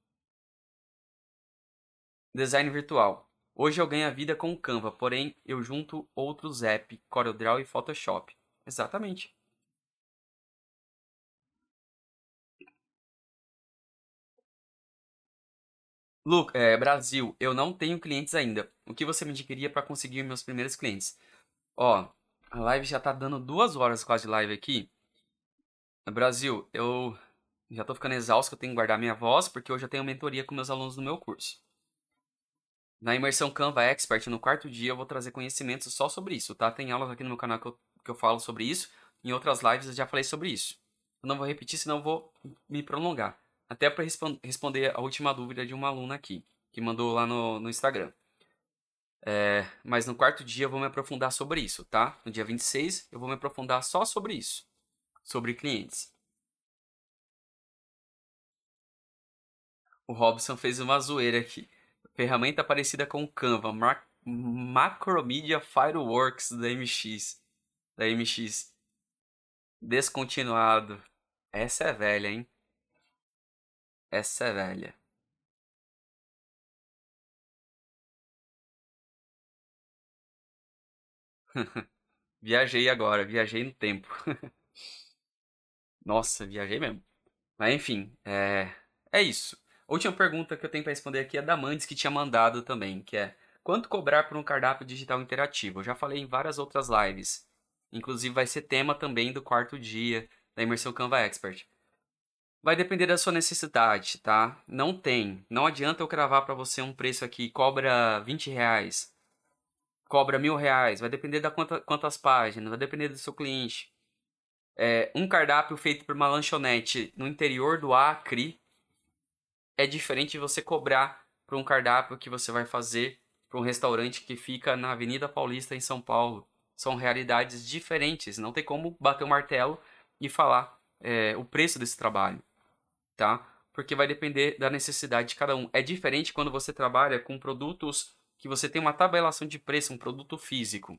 Design virtual. Hoje eu ganho a vida com o Canva, porém eu junto outros apps, CorelDRAW e Photoshop. Exatamente. Lu, é, Brasil, eu não tenho clientes ainda. O que você me indicaria para conseguir meus primeiros clientes? Ó, a live já tá dando duas horas quase de live aqui. Brasil, eu já tô ficando exausto, eu tenho que guardar minha voz, porque hoje eu tenho mentoria com meus alunos no meu curso. Na imersão Canva Expert, no quarto dia, eu vou trazer conhecimentos só sobre isso, tá? Tem aulas aqui no meu canal que eu que eu falo sobre isso. Em outras lives eu já falei sobre isso. Eu não vou repetir, senão vou me prolongar. Até para responder a última dúvida de uma aluna aqui, que mandou lá no, no Instagram. É, mas no quarto dia eu vou me aprofundar sobre isso, tá? No dia 26 eu vou me aprofundar só sobre isso. Sobre clientes. O Robson fez uma zoeira aqui. Ferramenta parecida com o Canva, Macromedia Fireworks da MX da MX descontinuado. Essa é velha, hein? Essa é velha. viajei agora, viajei no tempo. Nossa, viajei mesmo. Mas enfim, é, é isso. A última pergunta que eu tenho para responder aqui é da Mandes que tinha mandado também, que é quanto cobrar por um cardápio digital interativo? Eu já falei em várias outras lives. Inclusive vai ser tema também do quarto dia da imersão Canva Expert. Vai depender da sua necessidade, tá? Não tem. Não adianta eu cravar para você um preço aqui, cobra 20 reais, cobra mil reais. Vai depender da quanta, quantas páginas, vai depender do seu cliente. É, um cardápio feito por uma lanchonete no interior do Acre é diferente de você cobrar para um cardápio que você vai fazer para um restaurante que fica na Avenida Paulista em São Paulo. São realidades diferentes. Não tem como bater o martelo e falar é, o preço desse trabalho, tá? Porque vai depender da necessidade de cada um. É diferente quando você trabalha com produtos que você tem uma tabelação de preço, um produto físico.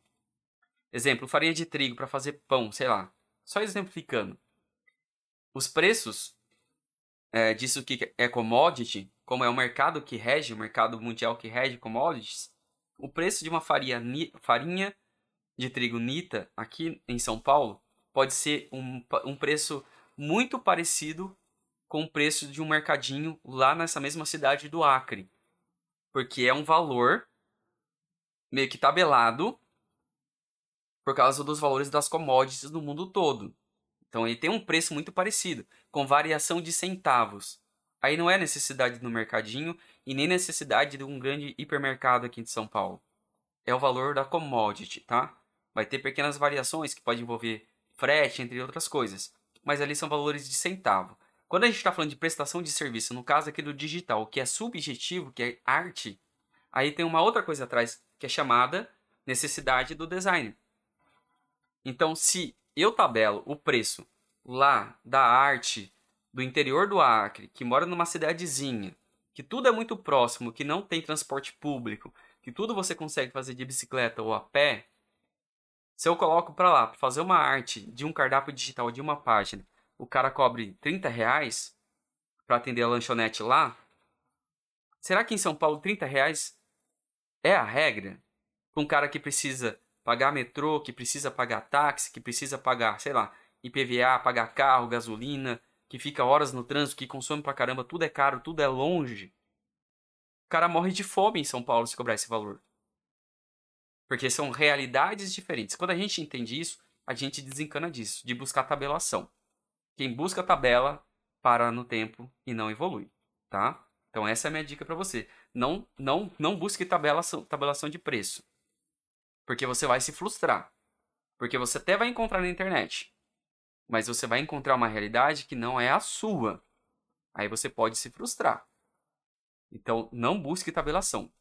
Exemplo, farinha de trigo para fazer pão, sei lá. Só exemplificando. Os preços é, disso que é commodity, como é o mercado que rege, o mercado mundial que rege commodities, o preço de uma farinha, farinha de trigo Nita aqui em São Paulo pode ser um, um preço muito parecido com o preço de um mercadinho lá nessa mesma cidade do Acre. Porque é um valor meio que tabelado por causa dos valores das commodities no mundo todo. Então ele tem um preço muito parecido, com variação de centavos. Aí não é necessidade no mercadinho e nem necessidade de um grande hipermercado aqui de São Paulo. É o valor da commodity, tá? Vai ter pequenas variações que pode envolver frete, entre outras coisas, mas ali são valores de centavo. Quando a gente está falando de prestação de serviço, no caso aqui do digital, que é subjetivo, que é arte, aí tem uma outra coisa atrás que é chamada necessidade do design. Então, se eu tabelo o preço lá da arte do interior do Acre, que mora numa cidadezinha, que tudo é muito próximo, que não tem transporte público, que tudo você consegue fazer de bicicleta ou a pé, se eu coloco para lá, para fazer uma arte de um cardápio digital de uma página, o cara cobre 30 reais para atender a lanchonete lá, será que em São Paulo 30 reais é a regra? para um cara que precisa pagar metrô, que precisa pagar táxi, que precisa pagar, sei lá, IPVA, pagar carro, gasolina, que fica horas no trânsito, que consome pra caramba, tudo é caro, tudo é longe. O cara morre de fome em São Paulo se cobrar esse valor. Porque são realidades diferentes. Quando a gente entende isso, a gente desencana disso, de buscar tabelação. Quem busca tabela para no tempo e não evolui, tá? Então essa é a minha dica para você. Não, não, não busque tabelação, tabelação de preço, porque você vai se frustrar, porque você até vai encontrar na internet, mas você vai encontrar uma realidade que não é a sua. Aí você pode se frustrar. Então não busque tabelação.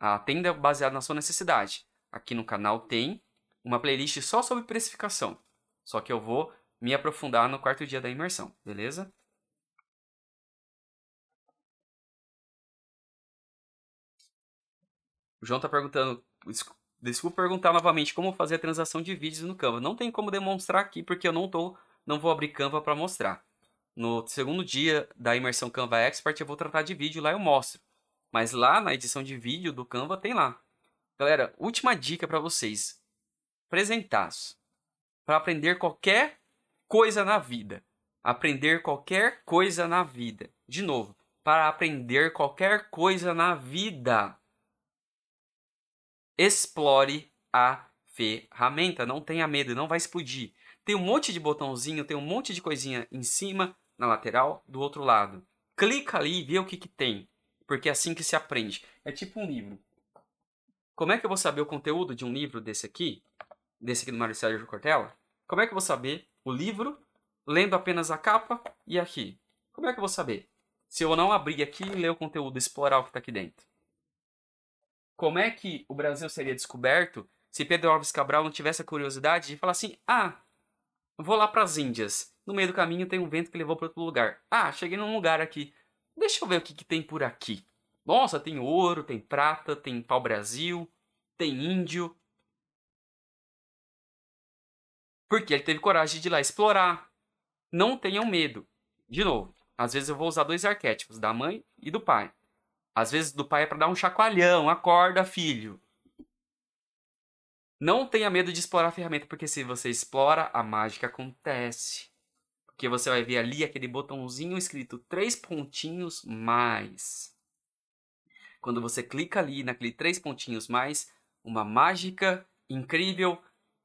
Atenda baseado na sua necessidade. Aqui no canal tem uma playlist só sobre precificação. Só que eu vou me aprofundar no quarto dia da imersão, beleza? O João está perguntando, desculpa perguntar novamente como fazer a transação de vídeos no Canva. Não tem como demonstrar aqui porque eu não tô, não vou abrir Canva para mostrar. No segundo dia da imersão Canva Expert eu vou tratar de vídeo lá eu mostro. Mas lá na edição de vídeo do Canva tem lá. Galera, última dica para vocês. Presentaço. Para aprender qualquer coisa na vida. Aprender qualquer coisa na vida. De novo, para aprender qualquer coisa na vida. Explore a ferramenta. Não tenha medo, não vai explodir. Tem um monte de botãozinho, tem um monte de coisinha em cima, na lateral, do outro lado. Clica ali e vê o que, que tem porque é assim que se aprende. É tipo um livro. Como é que eu vou saber o conteúdo de um livro desse aqui, desse aqui do Mário Sérgio Cortella? Como é que eu vou saber o livro lendo apenas a capa e aqui? Como é que eu vou saber? Se eu não abrir aqui e ler o conteúdo, explorar o que está aqui dentro. Como é que o Brasil seria descoberto se Pedro Alves Cabral não tivesse a curiosidade de falar assim: ah, vou lá para as Índias. No meio do caminho tem um vento que levou para outro lugar. Ah, cheguei num lugar aqui. Deixa eu ver o que, que tem por aqui. Nossa, tem ouro, tem prata, tem pau-brasil, tem índio. Porque ele teve coragem de ir lá explorar. Não tenham medo. De novo, às vezes eu vou usar dois arquétipos, da mãe e do pai. Às vezes do pai é para dar um chacoalhão, acorda, filho. Não tenha medo de explorar a ferramenta, porque se você explora, a mágica acontece. Porque você vai ver ali aquele botãozinho escrito três pontinhos mais. Quando você clica ali naquele três pontinhos mais, uma mágica incrível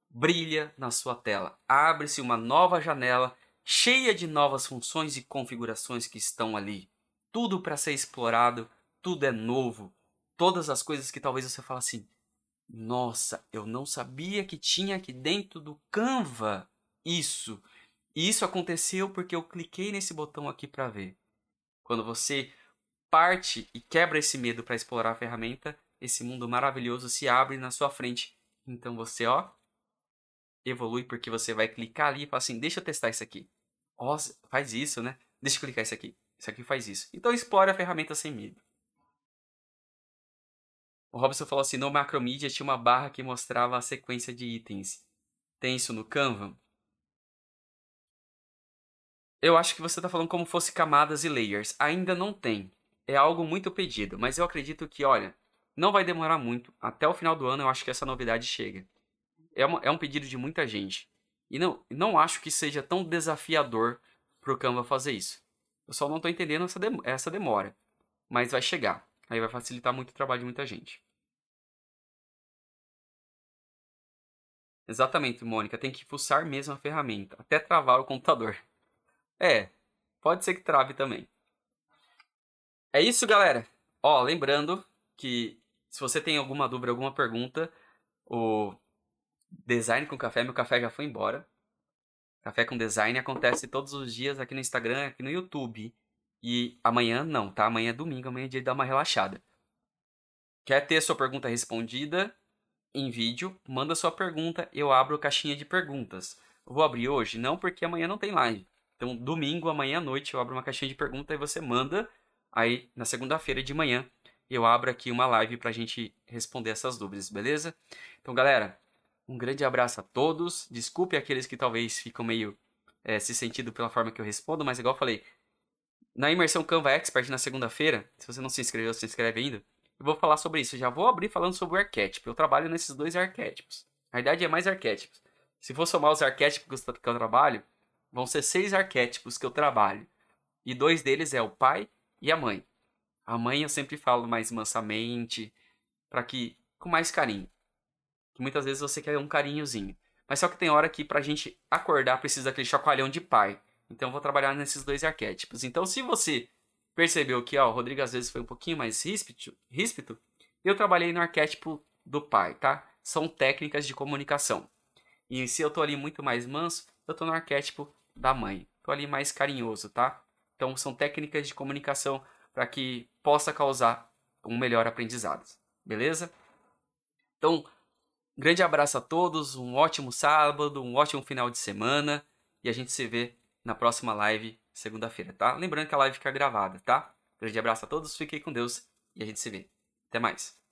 brilha na sua tela. Abre-se uma nova janela cheia de novas funções e configurações que estão ali. Tudo para ser explorado, tudo é novo. Todas as coisas que talvez você fale assim: "Nossa, eu não sabia que tinha aqui dentro do Canva isso". E isso aconteceu porque eu cliquei nesse botão aqui para ver. Quando você parte e quebra esse medo para explorar a ferramenta, esse mundo maravilhoso se abre na sua frente. Então você, ó, evolui porque você vai clicar ali e falar assim: deixa eu testar isso aqui. Ó, faz isso, né? Deixa eu clicar isso aqui. Isso aqui faz isso. Então explore a ferramenta sem medo. O Robson falou assim: no Macromedia tinha uma barra que mostrava a sequência de itens. Tem isso no Canva? Eu acho que você está falando como fosse camadas e layers. Ainda não tem. É algo muito pedido, mas eu acredito que, olha, não vai demorar muito. Até o final do ano eu acho que essa novidade chega. É, uma, é um pedido de muita gente. E não, não acho que seja tão desafiador para o Canva fazer isso. Eu só não estou entendendo essa, dem essa demora. Mas vai chegar. Aí vai facilitar muito o trabalho de muita gente. Exatamente, Mônica. Tem que fuçar mesmo a ferramenta. Até travar o computador. É, pode ser que trave também. É isso, galera. Ó, lembrando que se você tem alguma dúvida, alguma pergunta, o Design com Café, meu café já foi embora. Café com Design acontece todos os dias aqui no Instagram, aqui no YouTube. E amanhã não, tá? Amanhã é domingo, amanhã é dia de dar uma relaxada. Quer ter sua pergunta respondida em vídeo? Manda sua pergunta, eu abro caixinha de perguntas. vou abrir hoje? Não, porque amanhã não tem live. Então, domingo, amanhã à noite, eu abro uma caixinha de perguntas e você manda. Aí, na segunda-feira de manhã, eu abro aqui uma live pra gente responder essas dúvidas, beleza? Então, galera, um grande abraço a todos. Desculpe aqueles que talvez ficam meio é, se sentindo pela forma que eu respondo, mas igual eu falei, na imersão Canva Expert na segunda-feira, se você não se inscreveu, se inscreve ainda. eu vou falar sobre isso. Eu já vou abrir falando sobre o arquétipo. Eu trabalho nesses dois arquétipos. Na verdade, é mais arquétipos. Se for somar os arquétipos que eu trabalho, vão ser seis arquétipos que eu trabalho. E dois deles é o pai e a mãe. A mãe eu sempre falo mais mansamente, para que com mais carinho. Que muitas vezes você quer um carinhozinho. Mas só que tem hora que pra gente acordar precisa daquele chacoalhão de pai. Então eu vou trabalhar nesses dois arquétipos. Então se você percebeu que ó, o Rodrigo às vezes foi um pouquinho mais ríspido, ríspido, eu trabalhei no arquétipo do pai, tá? São técnicas de comunicação. E se eu tô ali muito mais manso, eu tô no arquétipo da mãe. Tô ali mais carinhoso, tá? Então são técnicas de comunicação para que possa causar um melhor aprendizado. Beleza? Então, grande abraço a todos, um ótimo sábado, um ótimo final de semana e a gente se vê na próxima live segunda-feira, tá? Lembrando que a live fica gravada, tá? Grande abraço a todos, fiquem com Deus e a gente se vê. Até mais.